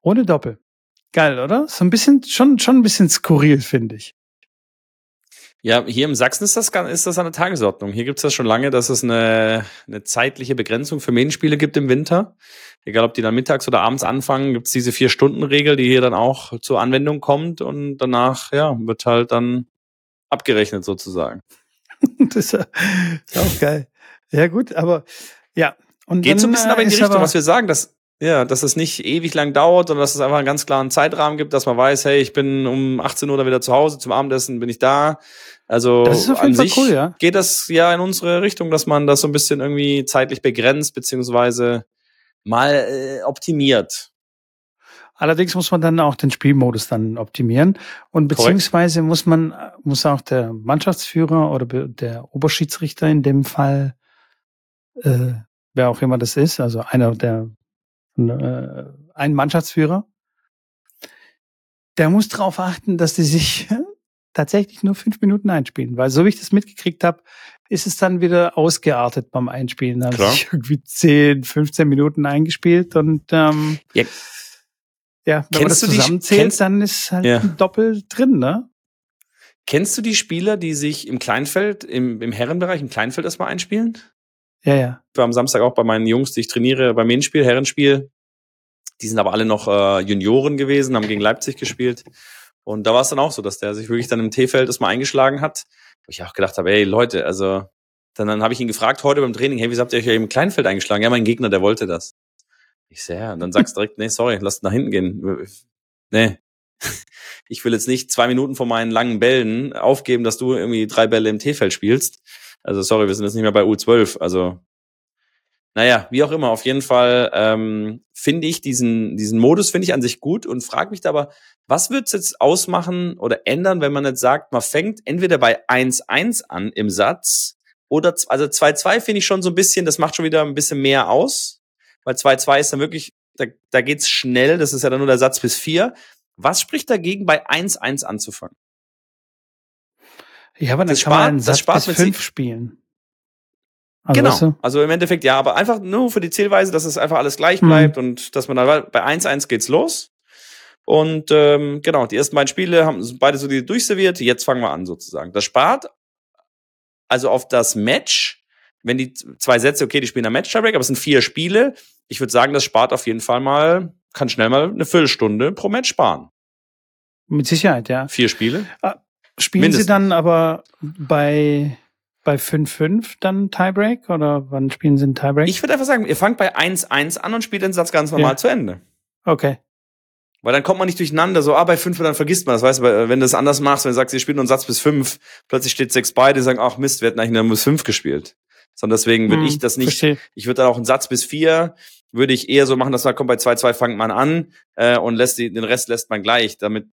Ohne Doppel. Geil, oder? So ein bisschen, schon, schon ein bisschen skurril, finde ich. Ja, hier im Sachsen ist das, ist das eine Tagesordnung. Hier gibt es das schon lange, dass es eine, eine zeitliche Begrenzung für Medienspiele gibt im Winter. Egal, ob die dann mittags oder abends anfangen, gibt es diese Vier-Stunden-Regel, die hier dann auch zur Anwendung kommt und danach, ja, wird halt dann abgerechnet sozusagen. das ist auch geil. Ja, gut, aber ja. Und Geht dann, so ein bisschen aber in die Richtung, was wir sagen, dass ja, dass es nicht ewig lang dauert, sondern dass es einfach einen ganz klaren Zeitrahmen gibt, dass man weiß, hey, ich bin um 18 Uhr dann wieder zu Hause, zum Abendessen bin ich da. Also an sich cool, ja. geht das ja in unsere Richtung, dass man das so ein bisschen irgendwie zeitlich begrenzt, beziehungsweise mal äh, optimiert. Allerdings muss man dann auch den Spielmodus dann optimieren und beziehungsweise Korrekt. muss man muss auch der Mannschaftsführer oder der Oberschiedsrichter in dem Fall äh, wer auch immer das ist, also einer der äh, ein Mannschaftsführer, der muss darauf achten, dass die sich tatsächlich nur fünf Minuten einspielen, weil so wie ich das mitgekriegt habe, ist es dann wieder ausgeartet beim Einspielen. Da habe ich irgendwie 10, 15 Minuten eingespielt und ähm, ja. ja, wenn kennst man das zusammenzählt, dann ist halt ja. ein Doppel drin, ne? Kennst du die Spieler, die sich im Kleinfeld, im, im Herrenbereich, im Kleinfeld erstmal einspielen? Ja, ja. Ich war am Samstag auch bei meinen Jungs, die ich trainiere, beim Menspiel, Herrenspiel. Die sind aber alle noch äh, Junioren gewesen, haben gegen Leipzig gespielt. Und da war es dann auch so, dass der sich wirklich dann im T-Feld das mal eingeschlagen hat. Wo ich auch gedacht habe, ey Leute, also dann, dann habe ich ihn gefragt heute beim Training, hey, wieso habt ihr euch im Kleinfeld eingeschlagen? Ja, mein Gegner, der wollte das. Ich sehe, ja, und dann sagst du direkt, nee, sorry, lass nach hinten gehen. Nee. Ich will jetzt nicht zwei Minuten vor meinen langen Bällen aufgeben, dass du irgendwie drei Bälle im T-Feld spielst. Also sorry, wir sind jetzt nicht mehr bei U12. Also naja, wie auch immer, auf jeden Fall ähm, finde ich diesen, diesen Modus finde ich an sich gut und frage mich da aber, was wird es jetzt ausmachen oder ändern, wenn man jetzt sagt, man fängt entweder bei 1-1 an im Satz oder, also 2-2 finde ich schon so ein bisschen, das macht schon wieder ein bisschen mehr aus, weil 2-2 ist dann wirklich, da, da geht's schnell, das ist ja dann nur der Satz bis 4. Was spricht dagegen, bei 1-1 anzufangen? Ja, aber dann das kann spart, man einen Satz bis 5 spielen. Also genau. Weißt du? Also im Endeffekt ja, aber einfach nur für die Zählweise, dass es einfach alles gleich bleibt mhm. und dass man dann bei 1-1 geht's los. Und ähm, genau, die ersten beiden Spiele haben beide so die durchserviert. Jetzt fangen wir an sozusagen. Das spart also auf das Match, wenn die zwei Sätze, okay, die spielen ein Match aber es sind vier Spiele. Ich würde sagen, das spart auf jeden Fall mal, kann schnell mal eine Viertelstunde pro Match sparen. Mit Sicherheit, ja. Vier Spiele. Ah, spielen Mindestens. Sie dann aber bei bei 5-5 dann Tiebreak oder wann spielen Sie einen Tiebreak? Ich würde einfach sagen, ihr fangt bei 1-1 an und spielt den Satz ganz normal ja. zu Ende. Okay. Weil dann kommt man nicht durcheinander, so, ah, bei 5 dann vergisst man das. Weißt du, wenn du das anders machst, wenn du sagst, ihr spielt nur einen Satz bis 5, plötzlich steht 6 beide, sagen, ach Mist, wir hätten eigentlich nur bis 5 gespielt. Sondern deswegen würde hm, ich das nicht, verstehe. ich würde dann auch einen Satz bis 4, würde ich eher so machen, dass man kommt bei 2-2 fangt man an äh, und lässt die, den Rest lässt man gleich, damit,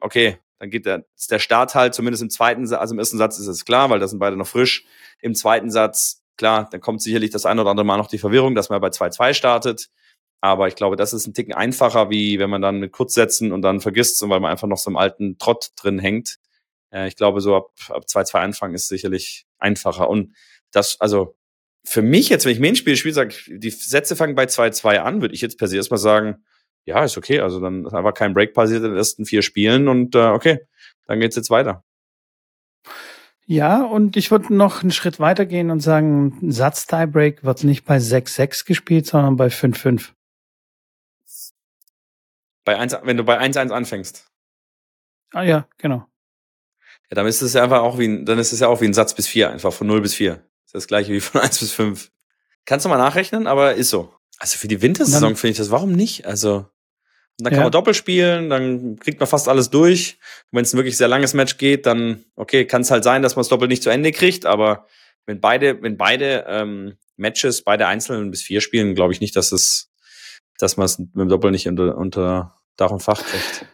okay, dann geht der, ist der Start halt zumindest im zweiten, also im ersten Satz ist es klar, weil da sind beide noch frisch. Im zweiten Satz, klar, dann kommt sicherlich das ein oder andere Mal noch die Verwirrung, dass man bei 2-2 startet. Aber ich glaube, das ist ein Ticken einfacher, wie wenn man dann mit Kurzsätzen und dann vergisst, und weil man einfach noch so im alten Trott drin hängt. Äh, ich glaube, so ab, ab 2-2 anfangen ist sicherlich einfacher. Und das, also für mich jetzt, wenn ich Main-Spiel spiele, sage die Sätze fangen bei 2-2 an, würde ich jetzt per se erstmal sagen, ja, ist okay. Also dann ist einfach kein Break passiert in den ersten vier Spielen und äh, okay, dann geht's jetzt weiter. Ja, und ich würde noch einen Schritt weiter gehen und sagen, ein Satz-Tiebreak wird nicht bei 6-6 gespielt, sondern bei 5-5. Bei 1, wenn du bei 1-1 anfängst. Ah ja, genau. Ja, dann ist es ja einfach auch wie ein, dann ist es ja auch wie ein Satz bis 4, einfach von 0 bis 4. Das ist das gleiche wie von 1 bis 5. Kannst du mal nachrechnen, aber ist so. Also für die Wintersaison finde ich das, warum nicht? Also dann kann ja. man Doppel spielen, dann kriegt man fast alles durch. Wenn es ein wirklich sehr langes Match geht, dann, okay, kann es halt sein, dass man das Doppel nicht zu Ende kriegt, aber wenn beide, wenn beide ähm, Matches, beide einzelnen bis vier spielen, glaube ich nicht, dass es, dass man es mit dem Doppel nicht unter, unter Dach und Fach kriegt.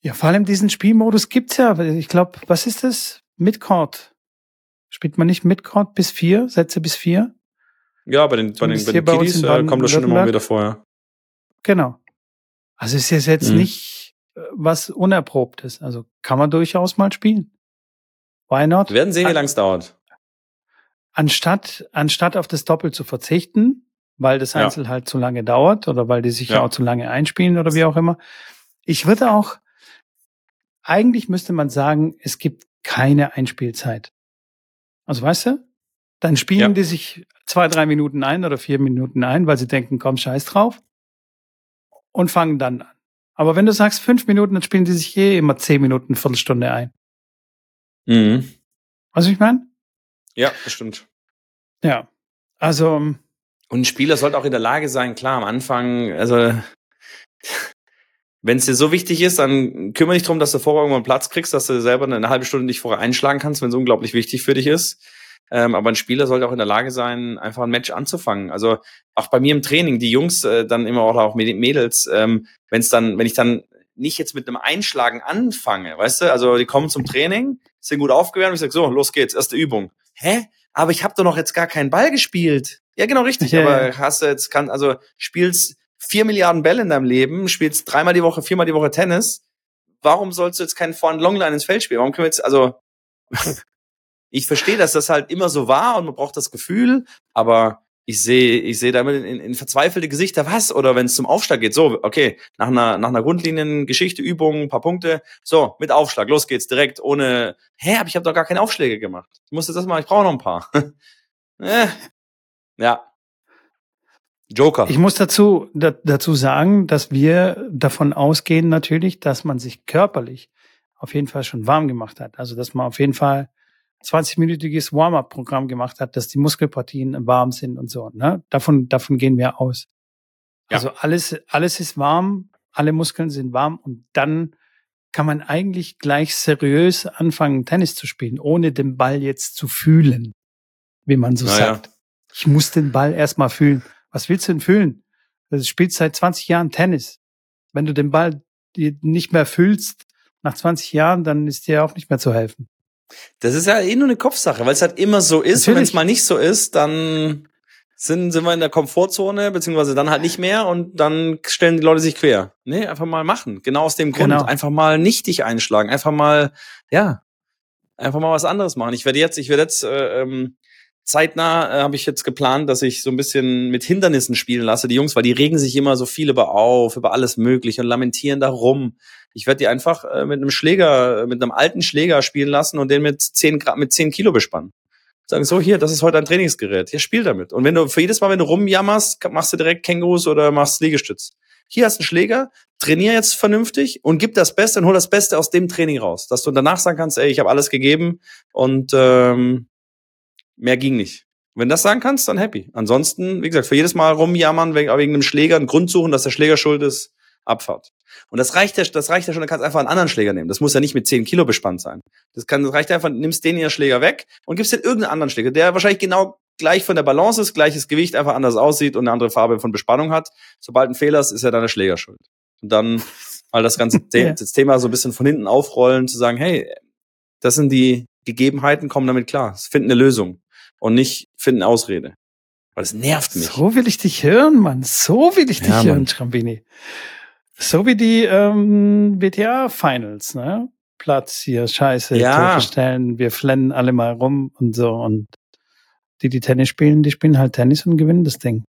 Ja, vor allem diesen Spielmodus gibt's ja. Ich glaube, was ist das? Midcourt. Spielt man nicht Midcourt bis vier, Sätze bis vier? Ja, bei den, bei den, bei den Kiddies äh, kommt das schon immer wieder vorher. Genau. Also ist es jetzt mhm. nicht äh, was Unerprobtes. Also kann man durchaus mal spielen. Why not? Wir werden sehen, wie lange es dauert. Anstatt, anstatt auf das Doppel zu verzichten, weil das Einzel ja. halt zu lange dauert oder weil die sich ja. auch zu lange einspielen oder wie auch immer. Ich würde auch, eigentlich müsste man sagen, es gibt keine Einspielzeit. Also weißt du, dann spielen ja. die sich zwei, drei Minuten ein oder vier Minuten ein, weil sie denken, komm, scheiß drauf und fangen dann an. Aber wenn du sagst fünf Minuten, dann spielen die sich eh immer zehn Minuten, Viertelstunde ein. Mhm. Was ich meine? Ja, bestimmt. Ja. Also. Ähm, und ein Spieler sollte auch in der Lage sein, klar, am Anfang, also wenn es dir so wichtig ist, dann kümmere dich darum, dass du vorher irgendwann Platz kriegst, dass du selber eine halbe Stunde dich vorher einschlagen kannst, wenn es unglaublich wichtig für dich ist. Ähm, aber ein Spieler sollte auch in der Lage sein, einfach ein Match anzufangen. Also auch bei mir im Training, die Jungs äh, dann immer auch, auch Mädels, ähm, wenn es dann, wenn ich dann nicht jetzt mit einem Einschlagen anfange, weißt du, also die kommen zum Training, sind gut aufgewärmt und ich sage, so, los geht's, erste Übung. Hä? Aber ich habe doch noch jetzt gar keinen Ball gespielt. Ja, genau richtig. Ja, aber hast du jetzt kann also spielst vier Milliarden Bälle in deinem Leben, spielst dreimal die Woche, viermal die Woche Tennis. Warum sollst du jetzt keinen Vor- und Longline ins Feld spielen? Warum können wir jetzt also ich verstehe, dass das halt immer so war und man braucht das Gefühl, aber ich sehe, ich sehe damit in, in verzweifelte Gesichter, was? Oder wenn es zum Aufschlag geht, so, okay, nach einer, nach einer Grundliniengeschichte, Übung, ein paar Punkte, so, mit Aufschlag, los geht's direkt, ohne, hä, aber ich habe doch gar keine Aufschläge gemacht. Ich musste das mal, ich brauche noch ein paar. äh, ja. Joker. Ich muss dazu, da, dazu sagen, dass wir davon ausgehen natürlich, dass man sich körperlich auf jeden Fall schon warm gemacht hat. Also, dass man auf jeden Fall 20-minütiges Warm-up-Programm gemacht hat, dass die Muskelpartien warm sind und so. Ne? Davon, davon gehen wir aus. Ja. Also alles, alles ist warm, alle Muskeln sind warm und dann kann man eigentlich gleich seriös anfangen, Tennis zu spielen, ohne den Ball jetzt zu fühlen, wie man so naja. sagt. Ich muss den Ball erstmal fühlen. Was willst du denn fühlen? Du spielst seit 20 Jahren Tennis. Wenn du den Ball nicht mehr fühlst nach 20 Jahren, dann ist dir auch nicht mehr zu helfen. Das ist ja eh nur eine Kopfsache, weil es halt immer so ist. Natürlich. Und wenn es mal nicht so ist, dann sind, sind wir in der Komfortzone, beziehungsweise dann halt nicht mehr und dann stellen die Leute sich quer. Nee, einfach mal machen. Genau aus dem Grund. Genau. Einfach mal nicht dich einschlagen. Einfach mal, ja, einfach mal was anderes machen. Ich werde jetzt, ich werde jetzt äh, ähm, zeitnah äh, habe ich jetzt geplant, dass ich so ein bisschen mit Hindernissen spielen lasse, die Jungs, weil die regen sich immer so viel über auf, über alles Mögliche und lamentieren darum. Ich werde die einfach äh, mit einem Schläger, mit einem alten Schläger spielen lassen und den mit 10 Grad, mit 10 Kilo bespannen. Sagen so, hier, das ist heute ein Trainingsgerät. Hier, spiel damit. Und wenn du für jedes Mal, wenn du rumjammerst, machst du direkt Kängurus oder machst Liegestütz. Hier hast du einen Schläger, trainier jetzt vernünftig und gib das Beste und hol das Beste aus dem Training raus. Dass du danach sagen kannst, ey, ich habe alles gegeben und ähm, mehr ging nicht. Wenn das sagen kannst, dann happy. Ansonsten, wie gesagt, für jedes Mal rumjammern wegen, wegen einem Schläger, einen Grund suchen, dass der Schläger schuld ist, Abfahrt. Und das reicht ja, das reicht ja schon, dann kannst du einfach einen anderen Schläger nehmen. Das muss ja nicht mit 10 Kilo bespannt sein. Das kann, das reicht einfach, nimmst den hier Schläger weg und gibst den irgendeinen anderen Schläger, der wahrscheinlich genau gleich von der Balance ist, gleiches Gewicht, einfach anders aussieht und eine andere Farbe von Bespannung hat. Sobald ein Fehler ist, ist ja deine Schläger schuld. Und dann mal das ganze ja. das Thema so ein bisschen von hinten aufrollen, zu sagen, hey, das sind die Gegebenheiten, kommen damit klar. Finden eine Lösung und nicht finden Ausrede. Weil es nervt mich. So will ich dich hören, Mann. So will ich dich ja, hören, Schrambini. So wie die ähm, WTA Finals, ne? Platz hier, scheiße, ja. stellen, wir flennen alle mal rum und so. Und die, die Tennis spielen, die spielen halt Tennis und gewinnen das Ding.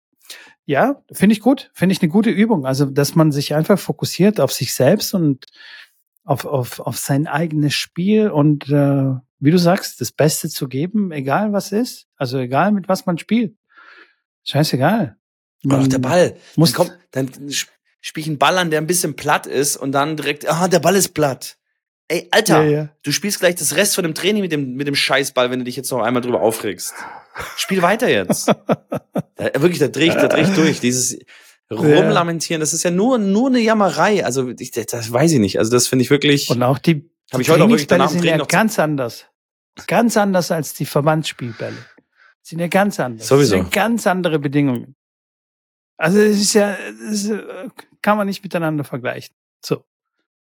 Ja, finde ich gut. Finde ich eine gute Übung. Also, dass man sich einfach fokussiert auf sich selbst und auf, auf, auf sein eigenes Spiel und äh, wie du sagst, das Beste zu geben, egal was ist. Also egal mit was man spielt. Scheißegal. Man auch der Ball. Muss dann, kommt, dann spiele ich einen Ball an, der ein bisschen platt ist und dann direkt, ah, der Ball ist platt. Ey, Alter, ja, ja. du spielst gleich das Rest von dem Training mit dem, mit dem Scheißball, wenn du dich jetzt noch einmal drüber aufregst. Spiel weiter jetzt. da, wirklich, da drehe ich, da dreh ich durch. Dieses rumlamentieren. Das ist ja nur, nur eine Jammerei. Also, ich, das weiß ich nicht. Also, das finde ich wirklich. Und auch die, die ich heute auch wirklich danach sind ja ganz anders. Ganz anders als die Verbandsspielbälle. Sind ja ganz anders. Sowieso. Das sind ganz andere Bedingungen. Also, es ist ja, das kann man nicht miteinander vergleichen. So.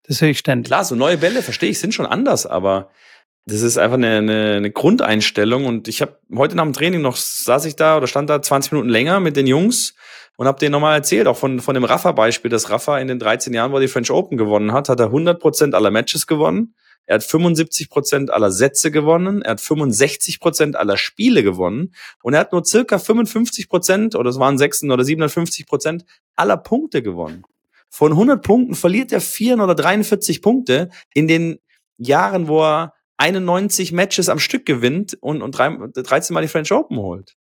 Das höre ich ständig. Klar, so neue Bälle, verstehe ich, sind schon anders, aber das ist einfach eine, eine, eine Grundeinstellung. Und ich habe heute nach dem Training noch, saß ich da oder stand da 20 Minuten länger mit den Jungs und habe denen nochmal erzählt, auch von, von dem Rafa-Beispiel, dass Rafa in den 13 Jahren, wo er die French Open gewonnen hat, hat er 100 Prozent aller Matches gewonnen. Er hat 75 Prozent aller Sätze gewonnen. Er hat 65 Prozent aller Spiele gewonnen. Und er hat nur circa 55 Prozent, oder es waren 6 oder 750 Prozent aller Punkte gewonnen. Von 100 Punkten verliert er 4 oder 43 Punkte in den Jahren, wo er 91 Matches am Stück gewinnt und, und 13 Mal die French Open holt.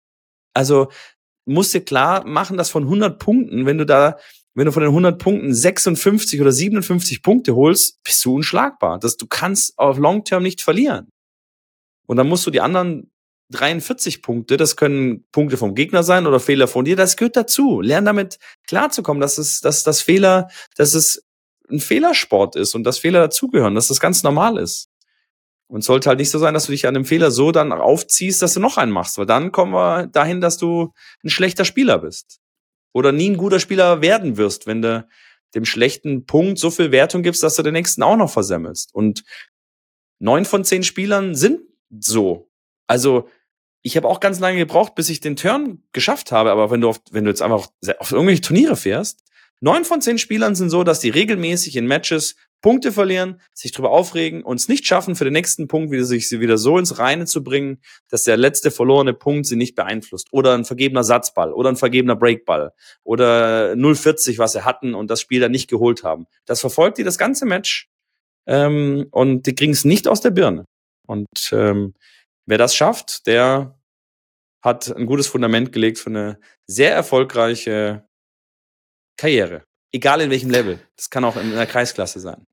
Also musst dir klar machen, dass von 100 Punkten, wenn du da, wenn du von den 100 Punkten 56 oder 57 Punkte holst, bist du unschlagbar. Das, du kannst auf Long Term nicht verlieren. Und dann musst du die anderen 43 Punkte, das können Punkte vom Gegner sein oder Fehler von dir, das gehört dazu. Lern damit klarzukommen, dass es, dass das Fehler, dass es ein Fehlersport ist und dass Fehler dazugehören, dass das ganz normal ist. Und sollte halt nicht so sein, dass du dich an dem Fehler so dann aufziehst, dass du noch einen machst, weil dann kommen wir dahin, dass du ein schlechter Spieler bist. Oder nie ein guter Spieler werden wirst, wenn du dem schlechten Punkt so viel Wertung gibst, dass du den nächsten auch noch versemmelst. Und neun von zehn Spielern sind so. Also ich habe auch ganz lange gebraucht, bis ich den Turn geschafft habe. Aber wenn du, auf, wenn du jetzt einfach auf irgendwelche Turniere fährst, neun von zehn Spielern sind so, dass die regelmäßig in Matches Punkte verlieren, sich darüber aufregen und es nicht schaffen, für den nächsten Punkt wieder sich wieder so ins Reine zu bringen, dass der letzte verlorene Punkt sie nicht beeinflusst. Oder ein vergebener Satzball oder ein vergebener Breakball oder 0,40, was sie hatten und das Spiel dann nicht geholt haben. Das verfolgt die das ganze Match ähm, und die kriegen es nicht aus der Birne. Und ähm, wer das schafft, der hat ein gutes Fundament gelegt für eine sehr erfolgreiche Karriere. Egal in welchem Level. Das kann auch in einer Kreisklasse sein.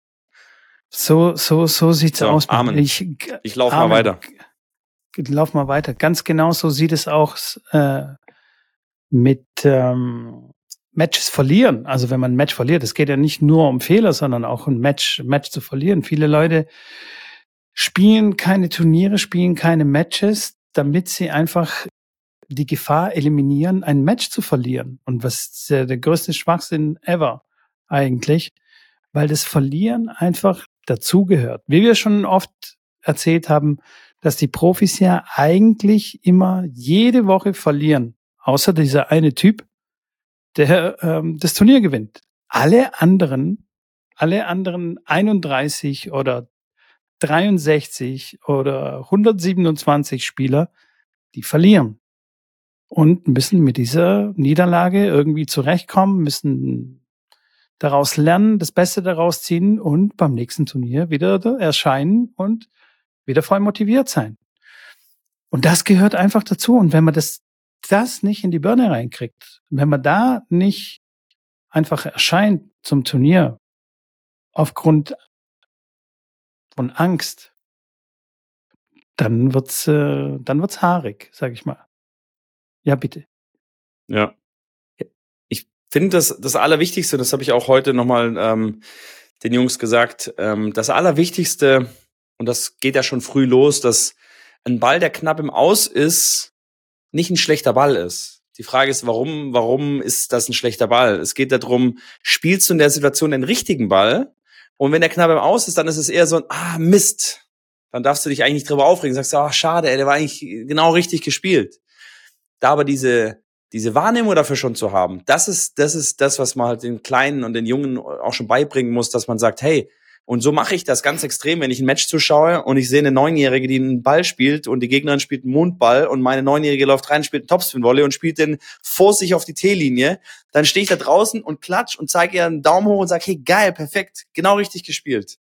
So, so, so sieht's so, aus. Amen. Ich, ich laufe mal weiter. Lauf mal weiter. Ganz genau so sieht es aus äh, mit ähm, Matches verlieren. Also wenn man ein Match verliert, es geht ja nicht nur um Fehler, sondern auch ein Match, Match zu verlieren. Viele Leute spielen keine Turniere, spielen keine Matches, damit sie einfach die Gefahr eliminieren, ein Match zu verlieren. Und was ist der, der größte Schwachsinn ever eigentlich, weil das Verlieren einfach dazugehört. Wie wir schon oft erzählt haben, dass die Profis ja eigentlich immer jede Woche verlieren, außer dieser eine Typ, der ähm, das Turnier gewinnt. Alle anderen, alle anderen 31 oder 63 oder 127 Spieler, die verlieren und müssen mit dieser Niederlage irgendwie zurechtkommen, müssen daraus lernen, das Beste daraus ziehen und beim nächsten Turnier wieder erscheinen und wieder voll motiviert sein. Und das gehört einfach dazu. Und wenn man das, das nicht in die Birne reinkriegt, wenn man da nicht einfach erscheint zum Turnier aufgrund von Angst, dann wird's, äh, dann wird's haarig, sag ich mal. Ja, bitte. Ja. Ich finde das das Allerwichtigste, das habe ich auch heute nochmal ähm, den Jungs gesagt, ähm, das Allerwichtigste, und das geht ja schon früh los, dass ein Ball, der knapp im Aus ist, nicht ein schlechter Ball ist. Die Frage ist, warum, warum ist das ein schlechter Ball? Es geht darum, spielst du in der Situation den richtigen Ball? Und wenn der knapp im Aus ist, dann ist es eher so ein, ah, Mist. Dann darfst du dich eigentlich nicht drüber aufregen. Sagst du, ach, schade, ey, der war eigentlich genau richtig gespielt da aber diese, diese Wahrnehmung dafür schon zu haben, das ist, das ist das, was man halt den Kleinen und den Jungen auch schon beibringen muss, dass man sagt, hey, und so mache ich das ganz extrem, wenn ich ein Match zuschaue und ich sehe eine Neunjährige, die einen Ball spielt und die Gegnerin spielt einen Mondball und meine Neunjährige läuft rein, spielt einen Topspin-Volley und spielt den vor sich auf die T-Linie, dann stehe ich da draußen und klatsch und zeige ihr einen Daumen hoch und sage, hey, geil, perfekt, genau richtig gespielt.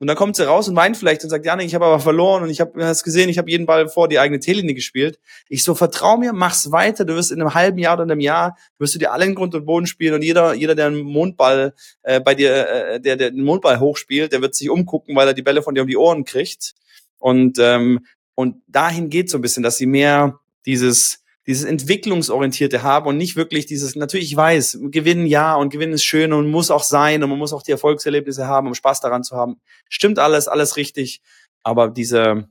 Und dann kommt sie raus und weint vielleicht und sagt, Janik, ich habe aber verloren und ich habe hast gesehen, ich habe jeden Ball vor die eigene Teleline gespielt. Ich so, vertrau mir, mach's weiter. Du wirst in einem halben Jahr oder in einem Jahr, wirst du dir alle in Grund und Boden spielen und jeder, jeder, der einen Mondball äh, bei dir, äh, der, der den Mondball hochspielt, der wird sich umgucken, weil er die Bälle von dir um die Ohren kriegt. Und, ähm, und dahin geht so ein bisschen, dass sie mehr dieses, dieses entwicklungsorientierte habe und nicht wirklich dieses, natürlich, ich weiß, gewinnen ja und gewinnen ist schön und muss auch sein und man muss auch die Erfolgserlebnisse haben, um Spaß daran zu haben. Stimmt alles, alles richtig. Aber diese,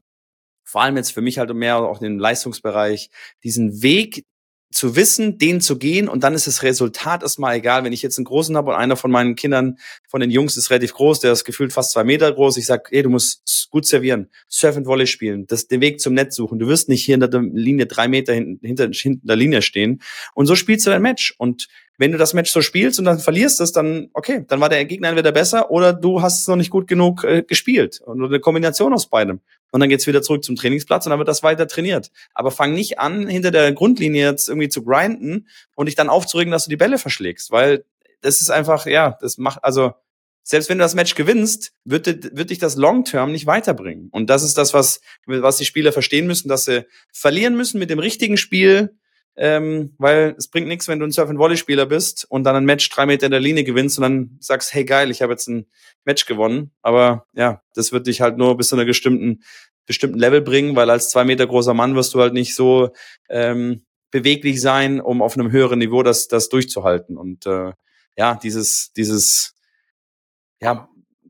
vor allem jetzt für mich halt mehr auch den Leistungsbereich, diesen Weg zu wissen, den zu gehen und dann ist das Resultat erstmal egal. Wenn ich jetzt einen großen habe und einer von meinen Kindern, von den Jungs ist relativ groß, der ist gefühlt fast zwei Meter groß, ich sag, ey, du musst gut servieren, Surf and Volley spielen, das, den Weg zum Netz suchen. Du wirst nicht hier in der Linie drei Meter hinter, hinter, hinter der Linie stehen und so spielst du dein Match und wenn du das Match so spielst und dann verlierst es, dann okay, dann war der Gegner entweder besser oder du hast es noch nicht gut genug äh, gespielt. Und eine Kombination aus beidem. Und dann geht's wieder zurück zum Trainingsplatz und dann wird das weiter trainiert. Aber fang nicht an, hinter der Grundlinie jetzt irgendwie zu grinden und dich dann aufzuregen, dass du die Bälle verschlägst, weil das ist einfach, ja, das macht, also selbst wenn du das Match gewinnst, wird, wird dich das Long-Term nicht weiterbringen. Und das ist das, was, was die Spieler verstehen müssen, dass sie verlieren müssen mit dem richtigen Spiel, ähm, weil es bringt nichts, wenn du ein Surf-and-Volley-Spieler bist und dann ein Match drei Meter in der Linie gewinnst und dann sagst, hey geil, ich habe jetzt ein Match gewonnen. Aber ja, das wird dich halt nur bis zu einer bestimmten, bestimmten Level bringen, weil als zwei Meter großer Mann wirst du halt nicht so ähm, beweglich sein, um auf einem höheren Niveau das, das durchzuhalten. Und äh, ja, dieses, dieses, ja,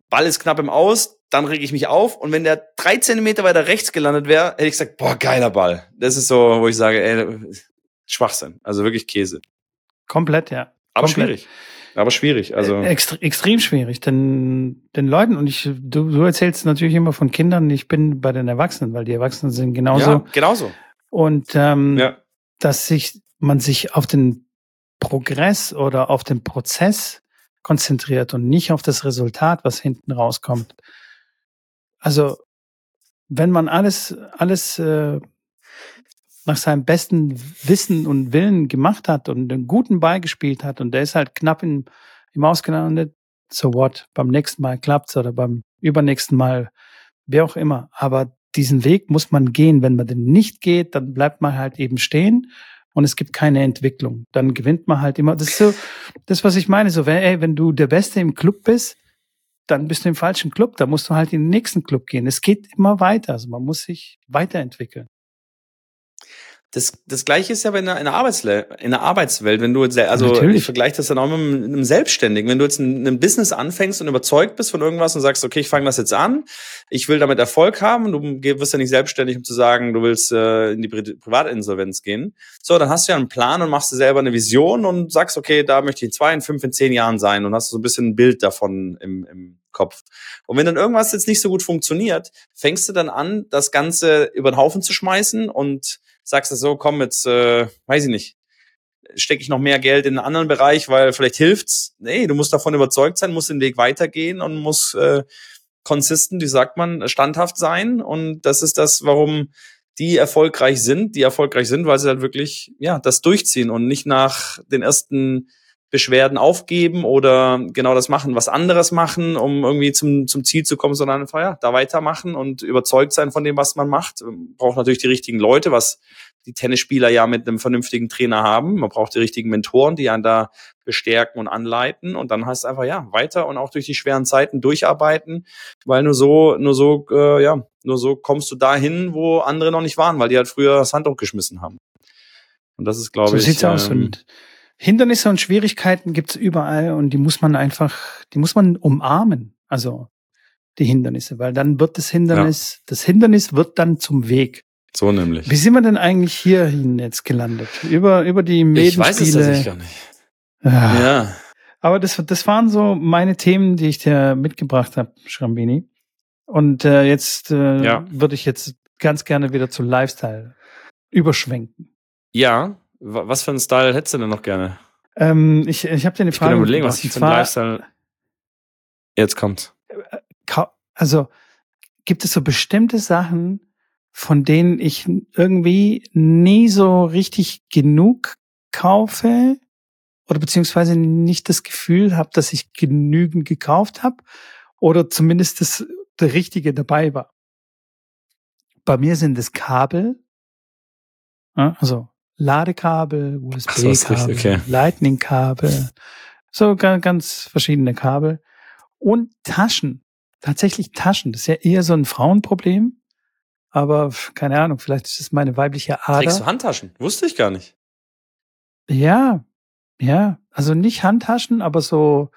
Ball ist knapp im Aus, dann reg ich mich auf und wenn der drei Zentimeter weiter rechts gelandet wäre, hätte ich gesagt, boah, geiler Ball. Das ist so, wo ich sage, ey, Schwachsinn. Also wirklich Käse. Komplett, ja. Aber Komplett. schwierig. Aber schwierig. Also äh, Extre extrem schwierig, denn den Leuten und ich, du, du erzählst natürlich immer von Kindern. Ich bin bei den Erwachsenen, weil die Erwachsenen sind genauso. Ja, genauso. Und ähm, ja. dass sich man sich auf den Progress oder auf den Prozess konzentriert und nicht auf das Resultat, was hinten rauskommt. Also wenn man alles alles äh, nach seinem besten Wissen und Willen gemacht hat und einen guten Ball gespielt hat und der ist halt knapp in, im Ausgelandet, so what, beim nächsten Mal klappt's oder beim übernächsten Mal, wer auch immer. Aber diesen Weg muss man gehen. Wenn man den nicht geht, dann bleibt man halt eben stehen und es gibt keine Entwicklung. Dann gewinnt man halt immer. Das ist so, das, was ich meine. So, wenn, ey, wenn du der Beste im Club bist, dann bist du im falschen Club. Da musst du halt in den nächsten Club gehen. Es geht immer weiter. Also man muss sich weiterentwickeln. Das, das gleiche ist ja in der, in der, Arbeitsle in der Arbeitswelt, wenn du jetzt, also Natürlich. ich vergleiche das dann auch mit einem Selbstständigen. Wenn du jetzt ein, ein Business anfängst und überzeugt bist von irgendwas und sagst, okay, ich fange das jetzt an, ich will damit Erfolg haben, du wirst ja nicht selbstständig, um zu sagen, du willst äh, in die Pri Privatinsolvenz gehen. So, dann hast du ja einen Plan und machst dir selber eine Vision und sagst, okay, da möchte ich in zwei, in fünf, in zehn Jahren sein und hast so ein bisschen ein Bild davon im, im Kopf. Und wenn dann irgendwas jetzt nicht so gut funktioniert, fängst du dann an, das Ganze über den Haufen zu schmeißen und sagst du so, komm, jetzt, äh, weiß ich nicht, stecke ich noch mehr Geld in einen anderen Bereich, weil vielleicht hilft's. Nee, du musst davon überzeugt sein, musst den Weg weitergehen und musst äh, consistent, wie sagt man, standhaft sein. Und das ist das, warum die erfolgreich sind, die erfolgreich sind, weil sie halt wirklich, ja, das durchziehen und nicht nach den ersten Beschwerden aufgeben oder genau das machen, was anderes machen, um irgendwie zum, zum Ziel zu kommen, sondern einfach ja, da weitermachen und überzeugt sein von dem, was man macht. Braucht natürlich die richtigen Leute, was die Tennisspieler ja mit einem vernünftigen Trainer haben. Man braucht die richtigen Mentoren, die einen da bestärken und anleiten. Und dann heißt es einfach, ja, weiter und auch durch die schweren Zeiten durcharbeiten, weil nur so, nur so, äh, ja, nur so kommst du dahin, wo andere noch nicht waren, weil die halt früher das Handtuch geschmissen haben. Und das ist, glaube so ich. So sieht's ähm, aus. Und Hindernisse und Schwierigkeiten gibt's überall und die muss man einfach, die muss man umarmen. Also die Hindernisse, weil dann wird das Hindernis, ja. das Hindernis wird dann zum Weg. So nämlich. Wie sind wir denn eigentlich hierhin jetzt gelandet? Über, über die Medenspiele. Ich weiß es tatsächlich gar nicht. Ja. ja. Aber das, das waren so meine Themen, die ich dir mitgebracht habe, Schrambini. Und äh, jetzt äh, ja. würde ich jetzt ganz gerne wieder zu Lifestyle überschwenken. Ja, was für einen Style hättest du denn noch gerne? Ähm, ich ich habe dir eine ich Frage. Ich überlegen, was ich für einen Lifestyle. Jetzt kommt. Also gibt es so bestimmte Sachen, von denen ich irgendwie nie so richtig genug kaufe oder beziehungsweise nicht das Gefühl habe, dass ich genügend gekauft habe oder zumindest das der richtige dabei war. Bei mir sind es Kabel, also Ladekabel, USB-Kabel, okay. Lightning-Kabel, so ganz, ganz verschiedene Kabel und Taschen. Tatsächlich Taschen. Das ist ja eher so ein Frauenproblem. aber keine Ahnung, vielleicht ist es meine weibliche Ader. Trägst du Handtaschen? Wusste ich gar nicht. Ja, ja, also nicht Handtaschen, aber so,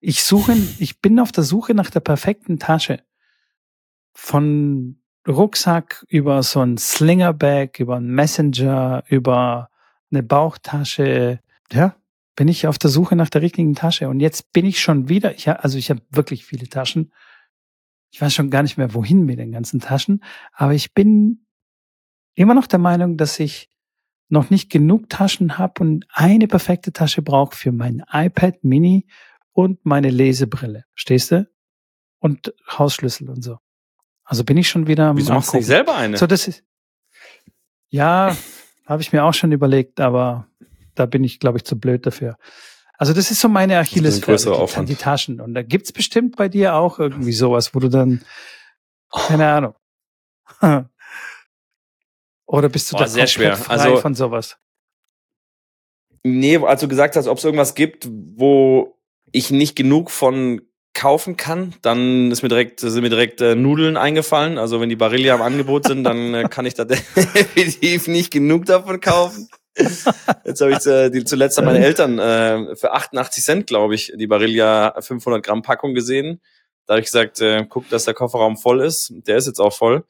ich suche, ich bin auf der Suche nach der perfekten Tasche. Von Rucksack über so ein Slingerbag, über ein Messenger, über eine Bauchtasche. Ja, bin ich auf der Suche nach der richtigen Tasche. Und jetzt bin ich schon wieder, ich, also ich habe wirklich viele Taschen. Ich weiß schon gar nicht mehr, wohin mit den ganzen Taschen. Aber ich bin immer noch der Meinung, dass ich noch nicht genug Taschen habe und eine perfekte Tasche brauche für mein iPad Mini und meine Lesebrille. Stehst du? Und Hausschlüssel und so. Also bin ich schon wieder. Wieso machst du nicht selber eine? So, das ist. Ja, habe ich mir auch schon überlegt, aber da bin ich, glaube ich, zu blöd dafür. Also das ist so meine Achillesferse, die, die Taschen. Und da gibt's bestimmt bei dir auch irgendwie sowas, wo du dann, keine Ahnung. Oder bist du Boah, da sehr schwer frei also, von sowas? Nee, als du gesagt hast, ob es irgendwas gibt, wo ich nicht genug von kaufen kann, dann ist mir direkt, sind mir direkt äh, Nudeln eingefallen. Also wenn die Barilla im Angebot sind, dann äh, kann ich da definitiv nicht genug davon kaufen. Jetzt habe ich äh, die, zuletzt an meine Eltern äh, für 88 Cent, glaube ich, die Barilla 500 Gramm Packung gesehen. Da habe ich gesagt, äh, guck, dass der Kofferraum voll ist. Der ist jetzt auch voll.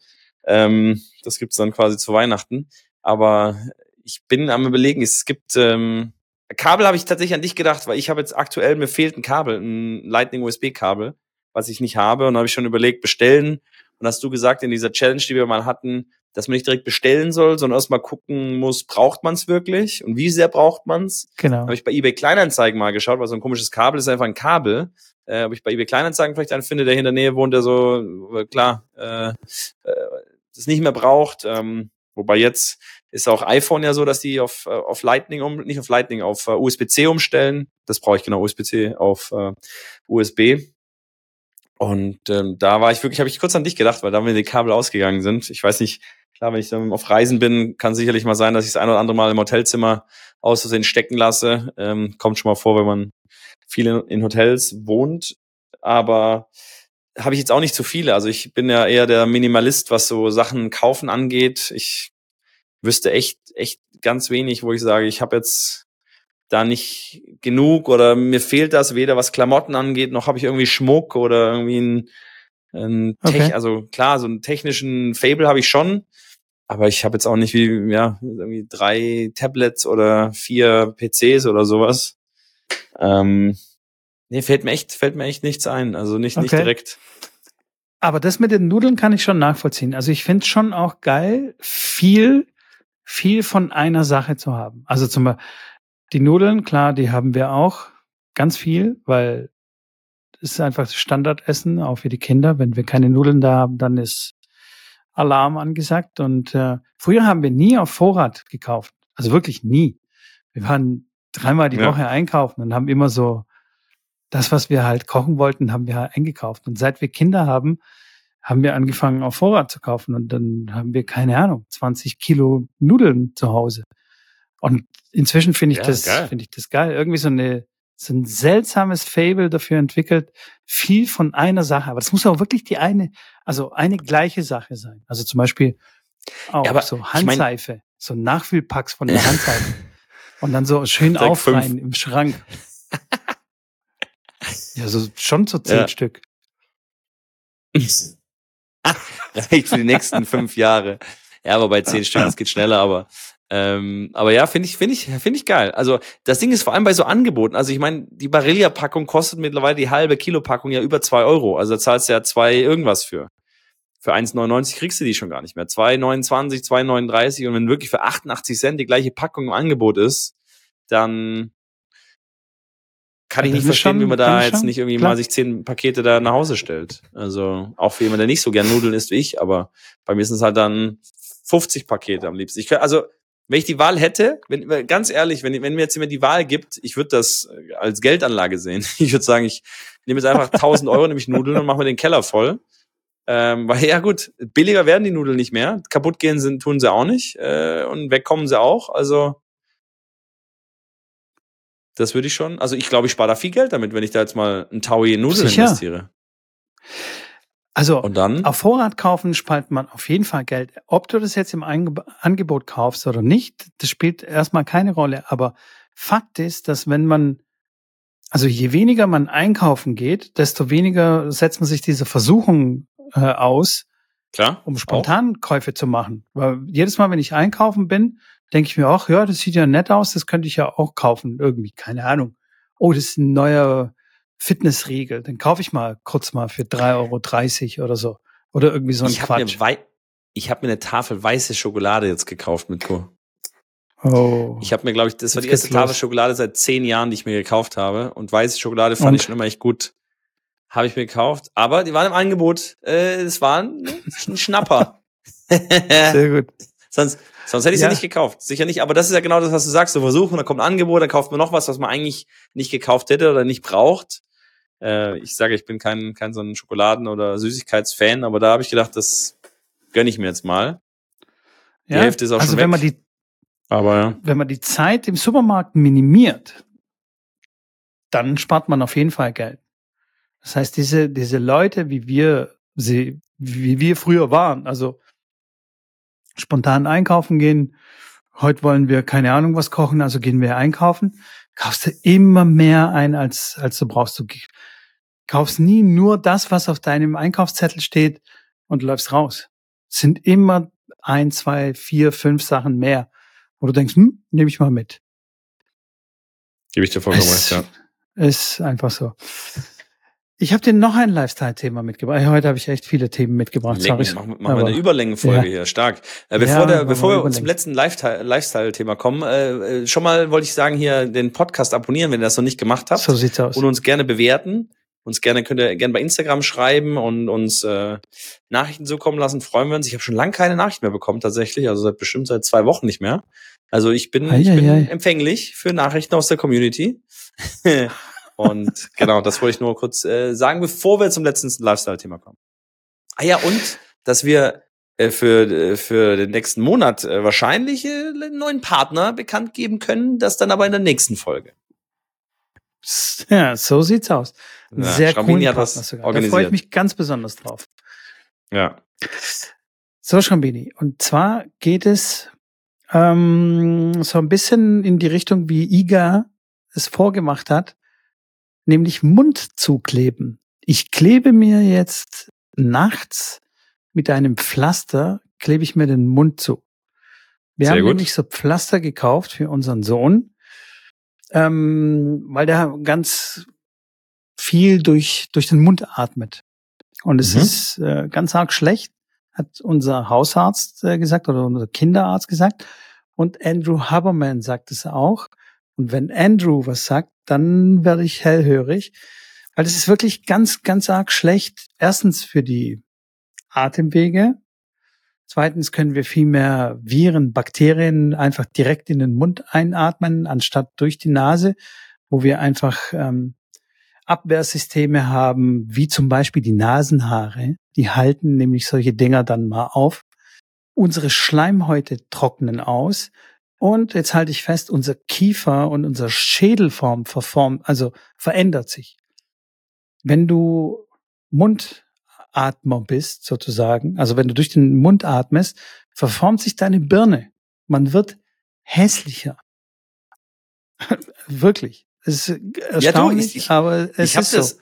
Ähm, das gibt's dann quasi zu Weihnachten. Aber ich bin am überlegen, es gibt ähm, Kabel habe ich tatsächlich an dich gedacht, weil ich habe jetzt aktuell, mir fehlt ein Kabel, ein Lightning-USB-Kabel, was ich nicht habe. Und habe ich schon überlegt, bestellen. Und hast du gesagt, in dieser Challenge, die wir mal hatten, dass man nicht direkt bestellen soll, sondern erstmal gucken muss, braucht man es wirklich und wie sehr braucht man es. Genau. Habe ich bei eBay Kleinanzeigen mal geschaut, weil so ein komisches Kabel ist einfach ein Kabel. Äh, ob ich bei eBay Kleinanzeigen vielleicht einen finde, der in der Nähe wohnt, der so, äh, klar, äh, äh, das nicht mehr braucht. Ähm, wobei jetzt ist auch iPhone ja so, dass die auf, äh, auf Lightning um, nicht auf Lightning, auf uh, USB-C umstellen. Das brauche ich genau, USB-C auf uh, USB. Und ähm, da war ich wirklich, habe ich kurz an dich gedacht, weil da mir die Kabel ausgegangen sind. Ich weiß nicht, klar, wenn ich dann auf Reisen bin, kann sicherlich mal sein, dass ich das ein oder andere Mal im Hotelzimmer aus Versehen stecken lasse. Ähm, kommt schon mal vor, wenn man viel in, in Hotels wohnt. Aber habe ich jetzt auch nicht zu viele. Also ich bin ja eher der Minimalist, was so Sachen kaufen angeht. Ich wüsste echt, echt ganz wenig, wo ich sage, ich habe jetzt da nicht genug oder mir fehlt das weder was Klamotten angeht, noch habe ich irgendwie Schmuck oder irgendwie ein, ein Tech, okay. also klar, so einen technischen Fable habe ich schon, aber ich habe jetzt auch nicht wie, ja, irgendwie drei Tablets oder vier PCs oder sowas. Ähm, nee, fällt mir echt, fällt mir echt nichts ein, also nicht, okay. nicht direkt. Aber das mit den Nudeln kann ich schon nachvollziehen. Also ich finde schon auch geil, viel viel von einer Sache zu haben. Also zum Beispiel die Nudeln, klar, die haben wir auch ganz viel, weil es ist einfach Standardessen, auch für die Kinder. Wenn wir keine Nudeln da haben, dann ist Alarm angesagt. Und äh, früher haben wir nie auf Vorrat gekauft. Also wirklich nie. Wir waren dreimal die ja. Woche einkaufen und haben immer so das, was wir halt kochen wollten, haben wir halt eingekauft. Und seit wir Kinder haben, haben wir angefangen, auf Vorrat zu kaufen. Und dann haben wir, keine Ahnung, 20 Kilo Nudeln zu Hause. Und inzwischen finde ich ja, das, finde ich das geil. Irgendwie so eine, so ein seltsames Fable dafür entwickelt, viel von einer Sache. Aber das muss auch wirklich die eine, also eine gleiche Sache sein. Also zum Beispiel auch ja, so Handseife, ich mein, so Nachfüllpacks von der Handseife. Und dann so schön aufreihen im Schrank. ja, so schon so zehn ja. Stück. reicht für die nächsten fünf Jahre. Ja, aber bei zehn Stück, das geht schneller, aber ähm, aber ja, finde ich, finde ich, finde ich geil. Also das Ding ist vor allem bei so Angeboten. Also ich meine, die Barilla-Packung kostet mittlerweile die halbe Kilo-Packung ja über zwei Euro. Also da zahlst du ja zwei irgendwas für. Für 1,99 kriegst du die schon gar nicht mehr. 2,29, 2,39 und wenn wirklich für 88 Cent die gleiche Packung im Angebot ist, dann kann ich nicht verstehen, schon, wie man da jetzt schon, nicht irgendwie klar. mal sich zehn Pakete da nach Hause stellt. Also auch für jemanden, der nicht so gern Nudeln isst wie ich, aber bei mir sind es halt dann 50 Pakete am liebsten. Ich kann, also wenn ich die Wahl hätte, wenn, ganz ehrlich, wenn, wenn mir jetzt jemand die Wahl gibt, ich würde das als Geldanlage sehen. Ich würde sagen, ich nehme jetzt einfach 1000 Euro, nehme ich Nudeln und mache mir den Keller voll. Ähm, weil ja gut, billiger werden die Nudeln nicht mehr. Kaputt gehen sind, tun sie auch nicht. Äh, und wegkommen sie auch. Also das würde ich schon. Also ich glaube, ich spare da viel Geld damit, wenn ich da jetzt mal ein Taui Nudeln Sicher. investiere. Also und dann? auf Vorrat kaufen spart man auf jeden Fall Geld. Ob du das jetzt im Angebot kaufst oder nicht, das spielt erstmal keine Rolle. Aber Fakt ist, dass wenn man, also je weniger man einkaufen geht, desto weniger setzt man sich diese Versuchung äh, aus, Klar, um Spontankäufe zu machen. Weil jedes Mal, wenn ich einkaufen bin, denke ich mir auch, ja, das sieht ja nett aus, das könnte ich ja auch kaufen. Irgendwie, keine Ahnung. Oh, das ist ein neuer Fitnessriegel. Den kaufe ich mal kurz mal für 3,30 Euro oder so. Oder irgendwie so ein ich Quatsch. Mir ich habe mir eine Tafel weiße Schokolade jetzt gekauft mit Co. Oh. Ich habe mir, glaube ich, das war die erste Tafel Schokolade seit zehn Jahren, die ich mir gekauft habe. Und weiße Schokolade fand Und? ich schon immer echt gut. Habe ich mir gekauft. Aber die waren im Angebot. Äh, es war ein, ein Schnapper. Sehr gut. Sonst, sonst hätte ich sie ja. nicht gekauft. Sicher nicht. Aber das ist ja genau das, was du sagst. Du versuchen, dann kommt ein Angebot, dann kauft man noch was, was man eigentlich nicht gekauft hätte oder nicht braucht. Äh, ich sage, ich bin kein, kein so ein Schokoladen- oder Süßigkeitsfan, aber da habe ich gedacht, das gönne ich mir jetzt mal. Die ja, Hälfte ist auch also schon weg. Wenn man die, aber ja. Wenn man die Zeit im Supermarkt minimiert, dann spart man auf jeden Fall Geld. Das heißt, diese, diese Leute, wie wir sie, wie wir früher waren, also spontan einkaufen gehen, heute wollen wir keine Ahnung was kochen, also gehen wir einkaufen, kaufst du immer mehr ein, als, als du brauchst. Du kaufst nie nur das, was auf deinem Einkaufszettel steht und läufst raus. Es sind immer ein, zwei, vier, fünf Sachen mehr, wo du denkst, hm, nehme ich mal mit. Gebe ich dir vollkommen recht, ja. Ist einfach so. Ich habe dir noch ein Lifestyle-Thema mitgebracht. Heute habe ich echt viele Themen mitgebracht. Längen, Sorry. Machen, machen wir eine Überlängenfolge ja. hier, stark. Äh, bevor, ja, der, bevor wir zum letzten Lifestyle-Thema kommen, äh, äh, schon mal wollte ich sagen, hier den Podcast abonnieren, wenn ihr das noch nicht gemacht habt. So sieht's aus. Und uns gerne bewerten. Uns gerne könnt ihr gerne bei Instagram schreiben und uns äh, Nachrichten zukommen lassen. Freuen wir uns. Ich habe schon lange keine Nachricht mehr bekommen tatsächlich, also seit bestimmt seit zwei Wochen nicht mehr. Also ich bin, ei, ich bin ei. empfänglich für Nachrichten aus der Community. Und genau, das wollte ich nur kurz äh, sagen, bevor wir zum letzten Lifestyle-Thema kommen. Ah ja, und dass wir äh, für, äh, für den nächsten Monat äh, wahrscheinlich äh, einen neuen Partner bekannt geben können, das dann aber in der nächsten Folge. Ja, so sieht's aus. Ja, Sehr cool. Da freue ich mich ganz besonders drauf. Ja. So, Schrambini. Und zwar geht es ähm, so ein bisschen in die Richtung, wie Iga es vorgemacht hat nämlich Mund zukleben. Ich klebe mir jetzt nachts mit einem Pflaster, klebe ich mir den Mund zu. Wir Sehr haben gut. nämlich so Pflaster gekauft für unseren Sohn, ähm, weil der ganz viel durch, durch den Mund atmet. Und es mhm. ist äh, ganz arg schlecht, hat unser Hausarzt äh, gesagt oder unser Kinderarzt gesagt. Und Andrew Haberman sagt es auch. Und wenn Andrew was sagt, dann werde ich hellhörig, weil es ist wirklich ganz, ganz arg schlecht. Erstens für die Atemwege. Zweitens können wir viel mehr Viren, Bakterien einfach direkt in den Mund einatmen, anstatt durch die Nase, wo wir einfach ähm, Abwehrsysteme haben, wie zum Beispiel die Nasenhaare. Die halten nämlich solche Dinger dann mal auf. Unsere Schleimhäute trocknen aus und jetzt halte ich fest, unser Kiefer und unser Schädelform verformt, also verändert sich. Wenn du Mundatmer bist, sozusagen, also wenn du durch den Mund atmest, verformt sich deine Birne. Man wird hässlicher. Wirklich. Es ist erstaunlich, ja, du, ich, ich, aber es ist so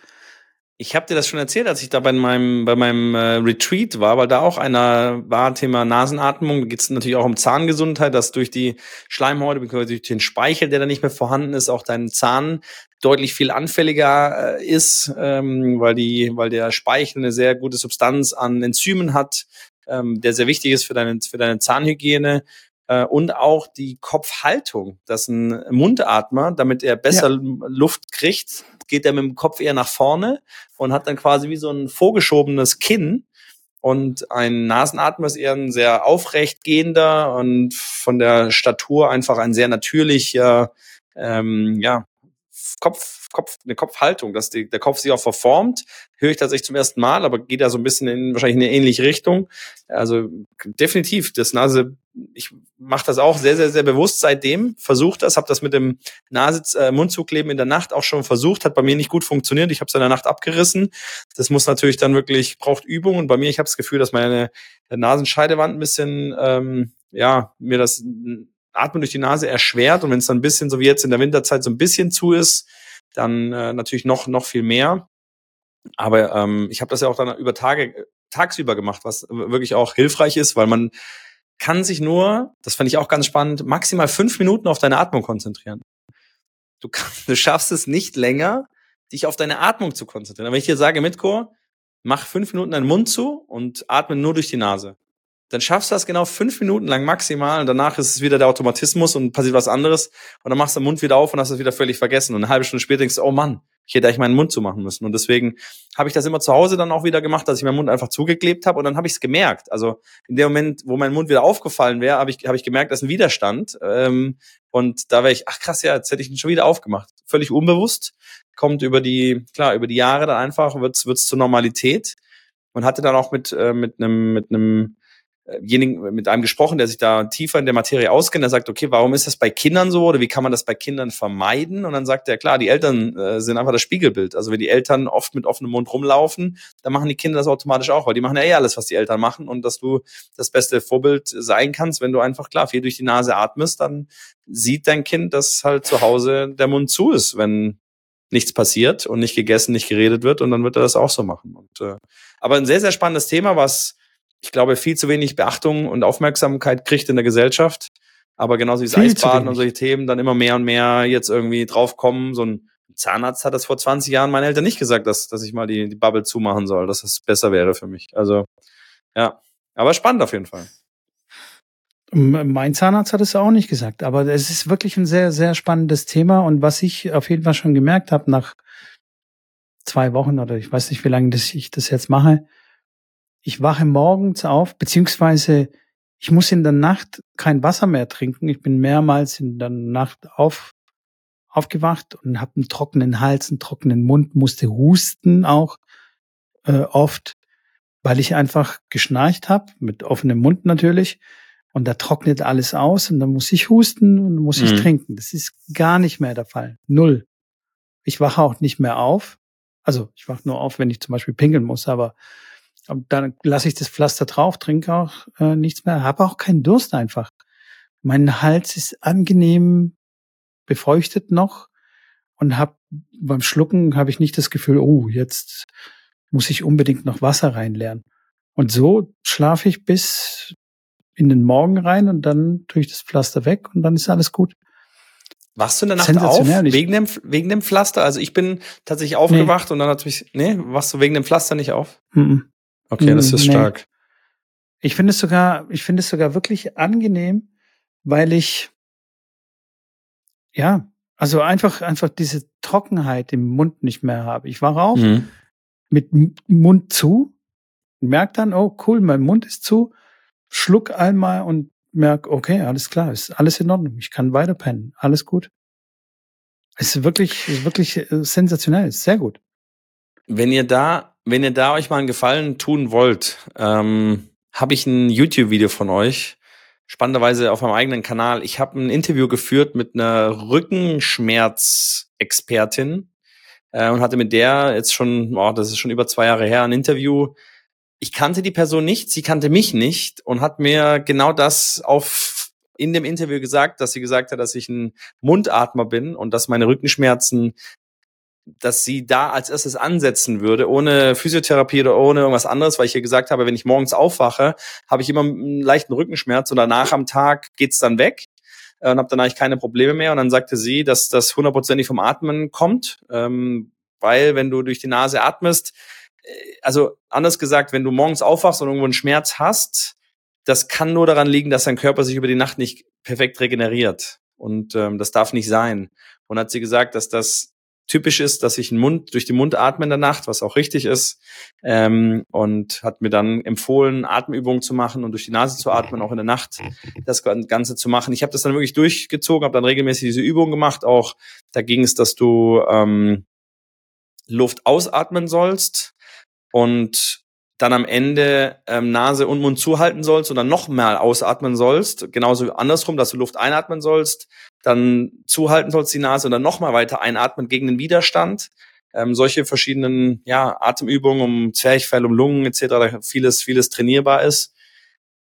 ich habe dir das schon erzählt, als ich da bei meinem, bei meinem äh, Retreat war, weil da auch einer war, Thema Nasenatmung. Da geht es natürlich auch um Zahngesundheit, dass durch die Schleimhäute, durch den Speichel, der da nicht mehr vorhanden ist, auch dein Zahn deutlich viel anfälliger äh, ist, ähm, weil, die, weil der Speichel eine sehr gute Substanz an Enzymen hat, ähm, der sehr wichtig ist für deine, für deine Zahnhygiene äh, und auch die Kopfhaltung, dass ein Mundatmer, damit er besser ja. Luft kriegt, geht er mit dem Kopf eher nach vorne und hat dann quasi wie so ein vorgeschobenes Kinn. Und ein Nasenatmer ist eher ein sehr aufrecht gehender und von der Statur einfach ein sehr natürlicher, ähm, ja, Kopf, Kopf, eine Kopfhaltung, dass die, der Kopf sich auch verformt. Höre ich tatsächlich zum ersten Mal, aber geht da so ein bisschen in wahrscheinlich eine ähnliche Richtung. Also definitiv, das Nase, ich mache das auch sehr, sehr, sehr bewusst seitdem, versuche das, habe das mit dem Nase, äh, Mundzugleben in der Nacht auch schon versucht, hat bei mir nicht gut funktioniert. Ich habe es in der Nacht abgerissen. Das muss natürlich dann wirklich, braucht Übung. Und bei mir, ich habe das Gefühl, dass meine Nasenscheidewand ein bisschen, ähm, ja, mir das Atmen durch die Nase erschwert und wenn es dann ein bisschen, so wie jetzt in der Winterzeit, so ein bisschen zu ist, dann äh, natürlich noch, noch viel mehr. Aber ähm, ich habe das ja auch dann über Tage, tagsüber gemacht, was wirklich auch hilfreich ist, weil man kann sich nur, das fand ich auch ganz spannend, maximal fünf Minuten auf deine Atmung konzentrieren. Du, kannst, du schaffst es nicht länger, dich auf deine Atmung zu konzentrieren. Aber wenn ich dir sage, Mitko, mach fünf Minuten deinen Mund zu und atme nur durch die Nase dann schaffst du das genau fünf Minuten lang maximal und danach ist es wieder der Automatismus und passiert was anderes. Und dann machst du den Mund wieder auf und hast es wieder völlig vergessen. Und eine halbe Stunde später denkst du, oh Mann, ich hätte eigentlich meinen Mund zumachen müssen. Und deswegen habe ich das immer zu Hause dann auch wieder gemacht, dass ich meinen Mund einfach zugeklebt habe. Und dann habe ich es gemerkt. Also in dem Moment, wo mein Mund wieder aufgefallen wäre, habe ich, hab ich gemerkt, dass ein Widerstand. Ähm, und da wäre ich, ach krass, ja, jetzt hätte ich ihn schon wieder aufgemacht. Völlig unbewusst, kommt über die, klar, über die Jahre dann einfach, wird's wird's zur Normalität. Und hatte dann auch mit, äh, mit einem mit einem jenigen, mit einem gesprochen, der sich da tiefer in der Materie auskennt. Der sagt, okay, warum ist das bei Kindern so oder wie kann man das bei Kindern vermeiden? Und dann sagt er, klar, die Eltern äh, sind einfach das Spiegelbild. Also wenn die Eltern oft mit offenem Mund rumlaufen, dann machen die Kinder das automatisch auch, weil die machen ja eh alles, was die Eltern machen und dass du das beste Vorbild sein kannst, wenn du einfach klar viel durch die Nase atmest, dann sieht dein Kind, dass halt zu Hause der Mund zu ist, wenn nichts passiert und nicht gegessen, nicht geredet wird und dann wird er das auch so machen. Und, äh, aber ein sehr, sehr spannendes Thema, was ich glaube, viel zu wenig Beachtung und Aufmerksamkeit kriegt in der Gesellschaft. Aber genauso wie das Eisbaden und solche Themen dann immer mehr und mehr jetzt irgendwie draufkommen. So ein Zahnarzt hat das vor 20 Jahren meinen Eltern nicht gesagt, dass, dass ich mal die, die Bubble zumachen soll, dass es besser wäre für mich. Also, ja. Aber spannend auf jeden Fall. Mein Zahnarzt hat es auch nicht gesagt, aber es ist wirklich ein sehr, sehr spannendes Thema. Und was ich auf jeden Fall schon gemerkt habe nach zwei Wochen oder ich weiß nicht, wie lange das ich das jetzt mache, ich wache morgens auf, beziehungsweise ich muss in der Nacht kein Wasser mehr trinken. Ich bin mehrmals in der Nacht auf, aufgewacht und habe einen trockenen Hals, einen trockenen Mund, musste husten auch äh, oft, weil ich einfach geschnarcht habe, mit offenem Mund natürlich. Und da trocknet alles aus und dann muss ich husten und muss mhm. ich trinken. Das ist gar nicht mehr der Fall. Null. Ich wache auch nicht mehr auf. Also ich wache nur auf, wenn ich zum Beispiel pinkeln muss, aber dann lasse ich das Pflaster drauf, trinke auch äh, nichts mehr, habe auch keinen Durst einfach. Mein Hals ist angenehm befeuchtet noch und hab beim Schlucken habe ich nicht das Gefühl, oh, jetzt muss ich unbedingt noch Wasser reinleeren. Und so schlafe ich bis in den Morgen rein und dann tue ich das Pflaster weg und dann ist alles gut. Wachst du in der Nacht auf wegen dem, wegen dem Pflaster? Also ich bin tatsächlich aufgewacht nee. und dann hat mich, nee, wachst du wegen dem Pflaster nicht auf? Mm -mm. Okay, das ist nee. stark. Ich finde es sogar, ich finde es sogar wirklich angenehm, weil ich, ja, also einfach, einfach diese Trockenheit im Mund nicht mehr habe. Ich war auf mhm. mit Mund zu, merke dann, oh cool, mein Mund ist zu, schluck einmal und merke, okay, alles klar, ist alles in Ordnung. Ich kann weiter pennen. Alles gut. Es ist wirklich, ist wirklich äh, sensationell, ist sehr gut. Wenn ihr da wenn ihr da euch mal einen Gefallen tun wollt, ähm, habe ich ein YouTube-Video von euch. Spannenderweise auf meinem eigenen Kanal. Ich habe ein Interview geführt mit einer Rückenschmerzexpertin äh, und hatte mit der jetzt schon, oh, das ist schon über zwei Jahre her, ein Interview. Ich kannte die Person nicht, sie kannte mich nicht und hat mir genau das auf in dem Interview gesagt, dass sie gesagt hat, dass ich ein Mundatmer bin und dass meine Rückenschmerzen dass sie da als erstes ansetzen würde, ohne Physiotherapie oder ohne irgendwas anderes, weil ich ihr gesagt habe, wenn ich morgens aufwache, habe ich immer einen leichten Rückenschmerz und danach am Tag geht's dann weg äh, und habe eigentlich keine Probleme mehr. Und dann sagte sie, dass das hundertprozentig vom Atmen kommt, ähm, weil wenn du durch die Nase atmest, äh, also anders gesagt, wenn du morgens aufwachst und irgendwo einen Schmerz hast, das kann nur daran liegen, dass dein Körper sich über die Nacht nicht perfekt regeneriert. Und ähm, das darf nicht sein. Und hat sie gesagt, dass das typisch ist, dass ich den Mund durch den Mund atme in der Nacht, was auch richtig ist. Ähm, und hat mir dann empfohlen, Atemübungen zu machen und durch die Nase zu atmen, auch in der Nacht das Ganze zu machen. Ich habe das dann wirklich durchgezogen, habe dann regelmäßig diese Übungen gemacht. Auch da ging es, dass du ähm, Luft ausatmen sollst und dann am Ende ähm, Nase und Mund zuhalten sollst und dann noch mal ausatmen sollst. Genauso andersrum, dass du Luft einatmen sollst, dann zuhalten sollst die Nase und dann noch mal weiter einatmen gegen den Widerstand. Ähm, solche verschiedenen ja, Atemübungen um Zwerchfell, um Lungen etc., vieles, vieles trainierbar ist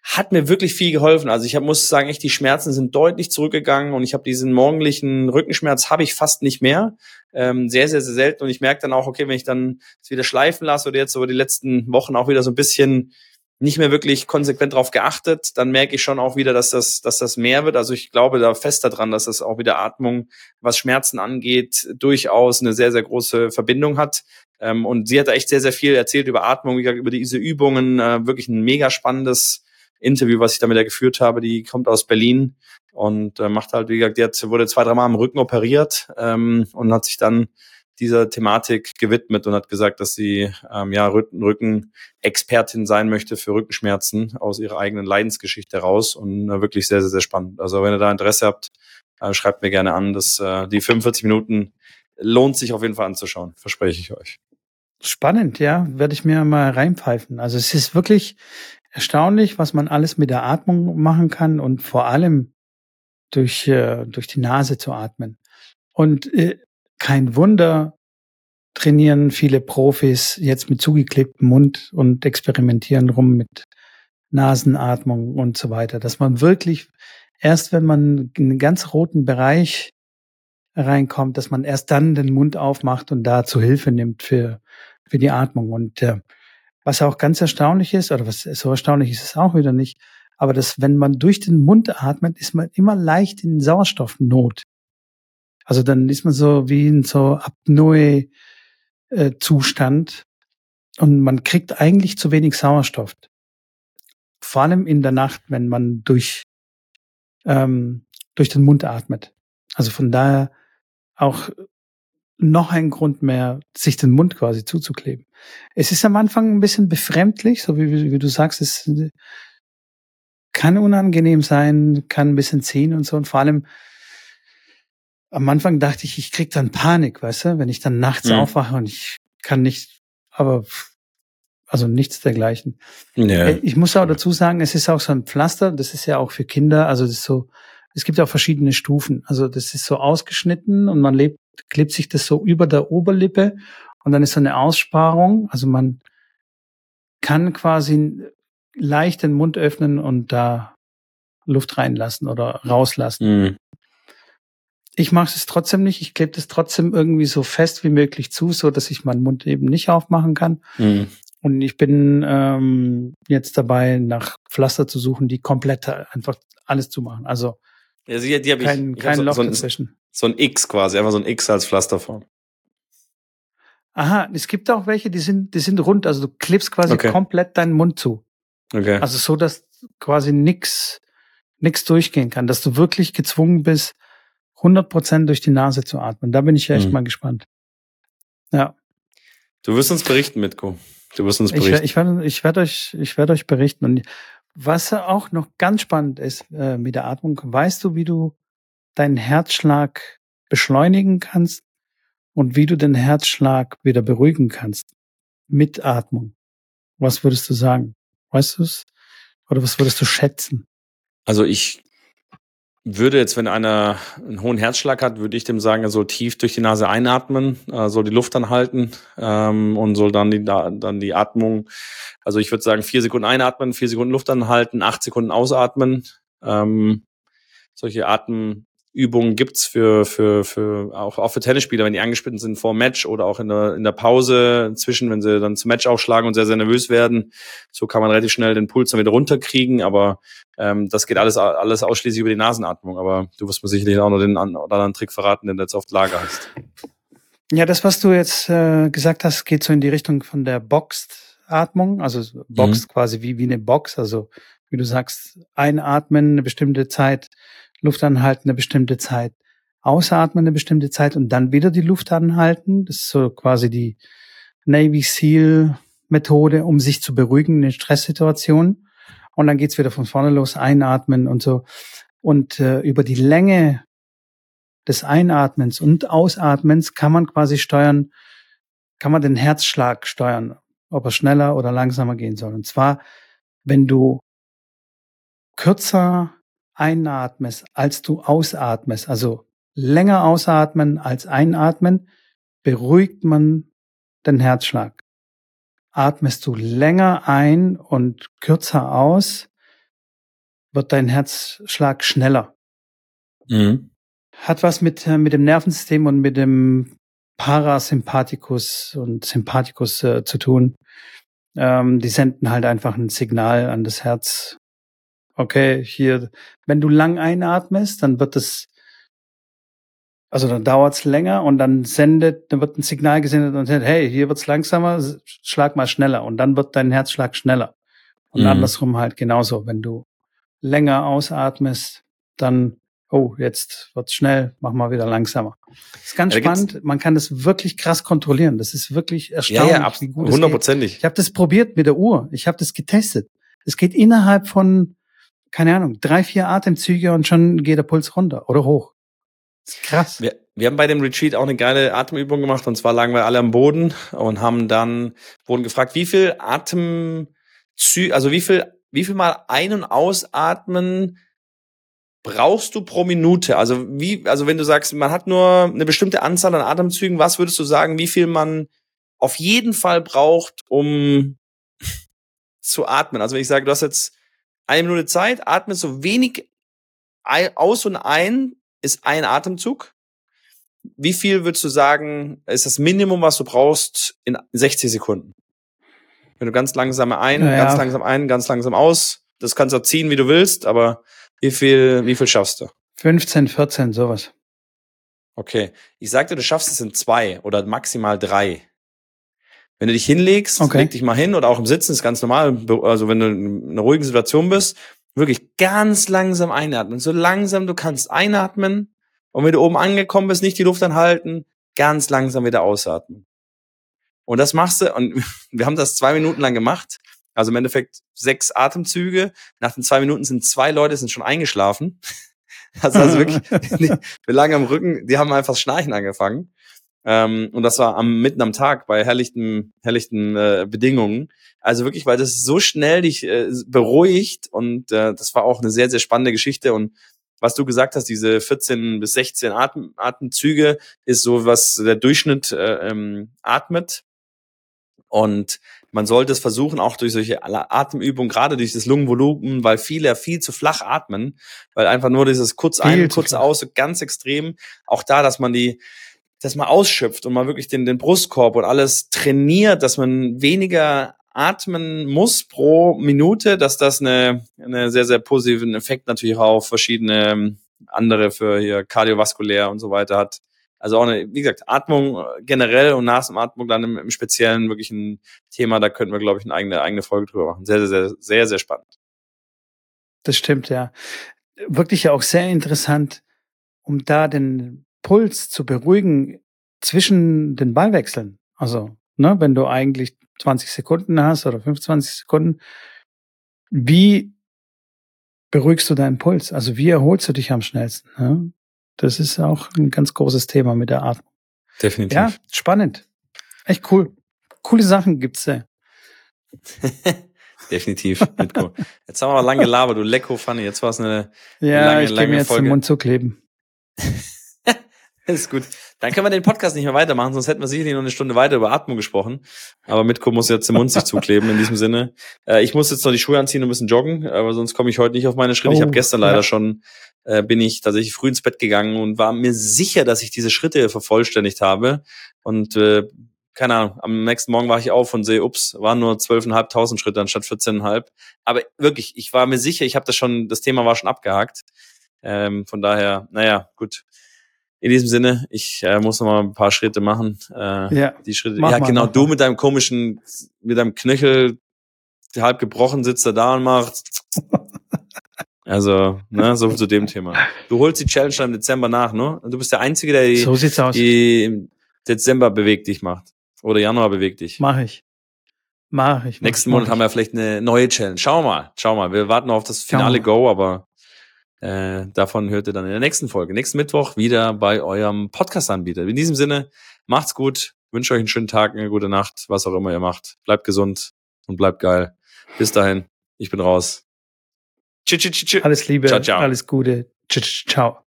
hat mir wirklich viel geholfen. Also ich hab, muss sagen, echt die Schmerzen sind deutlich zurückgegangen und ich habe diesen morgendlichen Rückenschmerz habe ich fast nicht mehr. Ähm, sehr, sehr, sehr selten. Und ich merke dann auch, okay, wenn ich dann es wieder schleifen lasse oder jetzt über die letzten Wochen auch wieder so ein bisschen nicht mehr wirklich konsequent darauf geachtet, dann merke ich schon auch wieder, dass das, dass das mehr wird. Also ich glaube da fest daran, dass das auch wieder Atmung, was Schmerzen angeht, durchaus eine sehr, sehr große Verbindung hat. Ähm, und sie hat da echt sehr, sehr viel erzählt über Atmung, über diese Übungen, äh, wirklich ein mega spannendes Interview, was ich da mit der geführt habe, die kommt aus Berlin und äh, macht halt, wie gesagt, hat, wurde zwei, dreimal am Rücken operiert ähm, und hat sich dann dieser Thematik gewidmet und hat gesagt, dass sie ähm, ja Rücken, Rücken-Expertin sein möchte für Rückenschmerzen aus ihrer eigenen Leidensgeschichte heraus und äh, wirklich sehr, sehr, sehr spannend. Also wenn ihr da Interesse habt, äh, schreibt mir gerne an. dass äh, die 45 Minuten lohnt sich auf jeden Fall anzuschauen, verspreche ich euch. Spannend, ja, werde ich mir mal reinpfeifen. Also es ist wirklich, erstaunlich, was man alles mit der Atmung machen kann und vor allem durch, äh, durch die Nase zu atmen. Und äh, kein Wunder trainieren viele Profis jetzt mit zugeklebtem Mund und experimentieren rum mit Nasenatmung und so weiter, dass man wirklich erst, wenn man in einen ganz roten Bereich reinkommt, dass man erst dann den Mund aufmacht und da zu Hilfe nimmt für, für die Atmung. Und äh, was auch ganz erstaunlich ist, oder was so erstaunlich ist es auch wieder nicht, aber dass wenn man durch den Mund atmet, ist man immer leicht in Sauerstoffnot. Also dann ist man so wie in so Apnoe-Zustand und man kriegt eigentlich zu wenig Sauerstoff. Vor allem in der Nacht, wenn man durch, ähm, durch den Mund atmet. Also von daher auch noch ein Grund mehr, sich den Mund quasi zuzukleben. Es ist am Anfang ein bisschen befremdlich, so wie, wie du sagst, es kann unangenehm sein, kann ein bisschen ziehen und so. Und vor allem am Anfang dachte ich, ich krieg dann Panik, weißt du, wenn ich dann nachts mhm. aufwache und ich kann nicht, aber also nichts dergleichen. Ja. Äh, ich muss auch dazu sagen, es ist auch so ein Pflaster, das ist ja auch für Kinder, also das ist so, es gibt auch verschiedene Stufen. Also das ist so ausgeschnitten und man lebt klebt sich das so über der Oberlippe und dann ist so eine Aussparung. Also man kann quasi leicht den Mund öffnen und da Luft reinlassen oder rauslassen. Mhm. Ich mache es trotzdem nicht. Ich klebe das trotzdem irgendwie so fest wie möglich zu, so dass ich meinen Mund eben nicht aufmachen kann. Mhm. Und ich bin ähm, jetzt dabei, nach Pflaster zu suchen, die komplett einfach alles zu machen. Also ja, die, die kein, ich, kein so, Loch so dazwischen. So ein X quasi, einfach so ein X als Pflasterform. Aha, es gibt auch welche, die sind, die sind rund, also du klebst quasi okay. komplett deinen Mund zu. Okay. Also so, dass quasi nix, nix durchgehen kann, dass du wirklich gezwungen bist, 100% durch die Nase zu atmen. Da bin ich ja echt mhm. mal gespannt. Ja. Du wirst uns berichten, Mitko. Du wirst uns berichten. Ich, ich werde ich werd euch, ich werde euch berichten. Und was auch noch ganz spannend ist äh, mit der Atmung, weißt du, wie du deinen Herzschlag beschleunigen kannst und wie du den Herzschlag wieder beruhigen kannst. Mit Atmung. Was würdest du sagen? Weißt du es? Oder was würdest du schätzen? Also ich würde jetzt, wenn einer einen hohen Herzschlag hat, würde ich dem sagen, er soll tief durch die Nase einatmen, äh, soll die Luft anhalten ähm, und soll dann die, dann die Atmung, also ich würde sagen, vier Sekunden einatmen, vier Sekunden Luft anhalten, acht Sekunden ausatmen. Ähm, solche Atem, Übungen gibt's für, für, für auch, auch für Tennisspieler, wenn die angespielt sind vor dem Match oder auch in der, in der Pause zwischen, wenn sie dann zum Match aufschlagen und sehr, sehr nervös werden. So kann man relativ schnell den Puls dann wieder runterkriegen, aber ähm, das geht alles, alles ausschließlich über die Nasenatmung. Aber du wirst mir sicherlich auch noch den oder anderen Trick verraten, den du jetzt auf Lager hast. Ja, das, was du jetzt äh, gesagt hast, geht so in die Richtung von der Boxed-Atmung, also Boxed mhm. quasi wie, wie eine Box, also wie du sagst, einatmen eine bestimmte Zeit, Luft anhalten eine bestimmte Zeit, ausatmen eine bestimmte Zeit und dann wieder die Luft anhalten. Das ist so quasi die Navy SEAL Methode, um sich zu beruhigen in den Stresssituationen. Und dann geht's wieder von vorne los, einatmen und so. Und äh, über die Länge des Einatmens und Ausatmens kann man quasi steuern, kann man den Herzschlag steuern, ob er schneller oder langsamer gehen soll. Und zwar, wenn du kürzer einatmest, als du ausatmest, also länger ausatmen als einatmen, beruhigt man den Herzschlag. Atmest du länger ein und kürzer aus, wird dein Herzschlag schneller. Mhm. Hat was mit, äh, mit dem Nervensystem und mit dem Parasympathikus und Sympathikus äh, zu tun. Ähm, die senden halt einfach ein Signal an das Herz. Okay, hier, wenn du lang einatmest, dann wird es, also dann dauert es länger und dann sendet, dann wird ein Signal gesendet und sagt, hey, hier wird's langsamer, schlag mal schneller und dann wird dein Herzschlag schneller. Und mhm. andersrum halt genauso, wenn du länger ausatmest, dann, oh, jetzt wird's schnell, mach mal wieder langsamer. Das ist ganz ja, spannend. Man kann das wirklich krass kontrollieren. Das ist wirklich erstaunlich, ja, ja, wie gut hundertprozentig. Ich habe das probiert mit der Uhr. Ich habe das getestet. Es geht innerhalb von, keine Ahnung, drei, vier Atemzüge und schon geht der Puls runter oder hoch. krass. Wir, wir haben bei dem Retreat auch eine geile Atemübung gemacht und zwar lagen wir alle am Boden und haben dann wurden gefragt, wie viel Atemzüge, also wie viel wie viel Mal ein- und ausatmen brauchst du pro Minute? Also wie, also wenn du sagst, man hat nur eine bestimmte Anzahl an Atemzügen, was würdest du sagen, wie viel man auf jeden Fall braucht, um zu atmen? Also wenn ich sage, du hast jetzt eine Minute Zeit, atme so wenig aus und ein ist ein Atemzug. Wie viel würdest du sagen, ist das Minimum, was du brauchst in 60 Sekunden? Wenn du ganz langsam ein, ja, ganz langsam ein, ganz langsam aus, das kannst du ziehen, wie du willst, aber wie viel, wie viel schaffst du? 15, 14, sowas. Okay. Ich sagte, du schaffst es in zwei oder maximal drei. Wenn du dich hinlegst, okay. leg dich mal hin oder auch im Sitzen, ist ganz normal. Also wenn du in einer ruhigen Situation bist, wirklich ganz langsam einatmen. So langsam du kannst einatmen. Und wenn du oben angekommen bist, nicht die Luft anhalten, ganz langsam wieder ausatmen. Und das machst du, und wir haben das zwei Minuten lang gemacht. Also im Endeffekt sechs Atemzüge. Nach den zwei Minuten sind zwei Leute sind schon eingeschlafen. Das also wirklich, wir lagen am Rücken, die haben einfach das Schnarchen angefangen. Ähm, und das war am mitten am Tag bei herrlichen, herrlichen äh, Bedingungen. Also wirklich, weil das so schnell dich äh, beruhigt und äh, das war auch eine sehr, sehr spannende Geschichte. Und was du gesagt hast, diese 14 bis 16 Atem, Atemzüge ist so, was der Durchschnitt äh, ähm, atmet. Und man sollte es versuchen, auch durch solche Atemübungen, gerade durch das Lungenvolumen, weil viele viel zu flach atmen, weil einfach nur dieses kurz ein, kurz aus, ganz extrem. Auch da, dass man die, dass man ausschöpft und man wirklich den, den Brustkorb und alles trainiert, dass man weniger atmen muss pro Minute, dass das eine, eine sehr, sehr positiven Effekt natürlich auf verschiedene ähm, andere für hier kardiovaskulär und so weiter hat. Also auch eine, wie gesagt, Atmung äh, generell und Nasenatmung dann im, im Speziellen wirklich ein Thema, da könnten wir, glaube ich, eine eigene, eigene Folge drüber machen. Sehr, sehr, sehr, sehr, sehr spannend. Das stimmt, ja. Wirklich ja auch sehr interessant, um da den Puls zu beruhigen zwischen den Ballwechseln. Also, ne, wenn du eigentlich 20 Sekunden hast oder 25 Sekunden, wie beruhigst du deinen Puls? Also wie erholst du dich am schnellsten? Ne? Das ist auch ein ganz großes Thema mit der Atmung. Definitiv. Ja, spannend. Echt cool. Coole Sachen gibt's da. Definitiv. Mitko. Jetzt haben wir lange gelabert, du Lecko Funny. Jetzt war es eine, ja, lange, ich lange mir jetzt Folge. den Mund zu kleben. ist gut. Dann können wir den Podcast nicht mehr weitermachen, sonst hätten wir sicherlich noch eine Stunde weiter über Atmung gesprochen. Aber Mitko muss jetzt den Mund sich zukleben in diesem Sinne. Äh, ich muss jetzt noch die Schuhe anziehen und ein bisschen joggen, aber sonst komme ich heute nicht auf meine Schritte. Oh, ich habe gestern leider ja. schon äh, bin ich tatsächlich früh ins Bett gegangen und war mir sicher, dass ich diese Schritte vervollständigt habe. Und äh, keine Ahnung, am nächsten Morgen war ich auf und sehe, ups, waren nur 12.500 Schritte anstatt 14.500. Aber wirklich, ich war mir sicher, ich habe das schon, das Thema war schon abgehakt. Ähm, von daher, naja, gut. In diesem Sinne, ich äh, muss noch mal ein paar Schritte machen. Äh, ja, die Schritte. ja, mal, genau. Du mit deinem komischen, mit deinem Knöchel halb gebrochen sitzt er da und macht. Also, ne, so zu dem Thema. Du holst die Challenge dann im Dezember nach, ne? Du bist der Einzige, der die, so sieht's aus. die im Dezember bewegt dich macht. Oder Januar bewegt dich. Mach ich. Mach ich. Mach Nächsten Monat ich. haben wir vielleicht eine neue Challenge. Schau mal, schau mal. Wir warten noch auf das finale Go, aber äh, davon hört ihr dann in der nächsten Folge. Nächsten Mittwoch wieder bei eurem Podcast-Anbieter. In diesem Sinne, macht's gut, wünsche euch einen schönen Tag, eine gute Nacht, was auch immer ihr macht. Bleibt gesund und bleibt geil. Bis dahin, ich bin raus. Tsch, tsch, tsch, Alles Liebe, ciao, ciao. alles Gute. Ciao.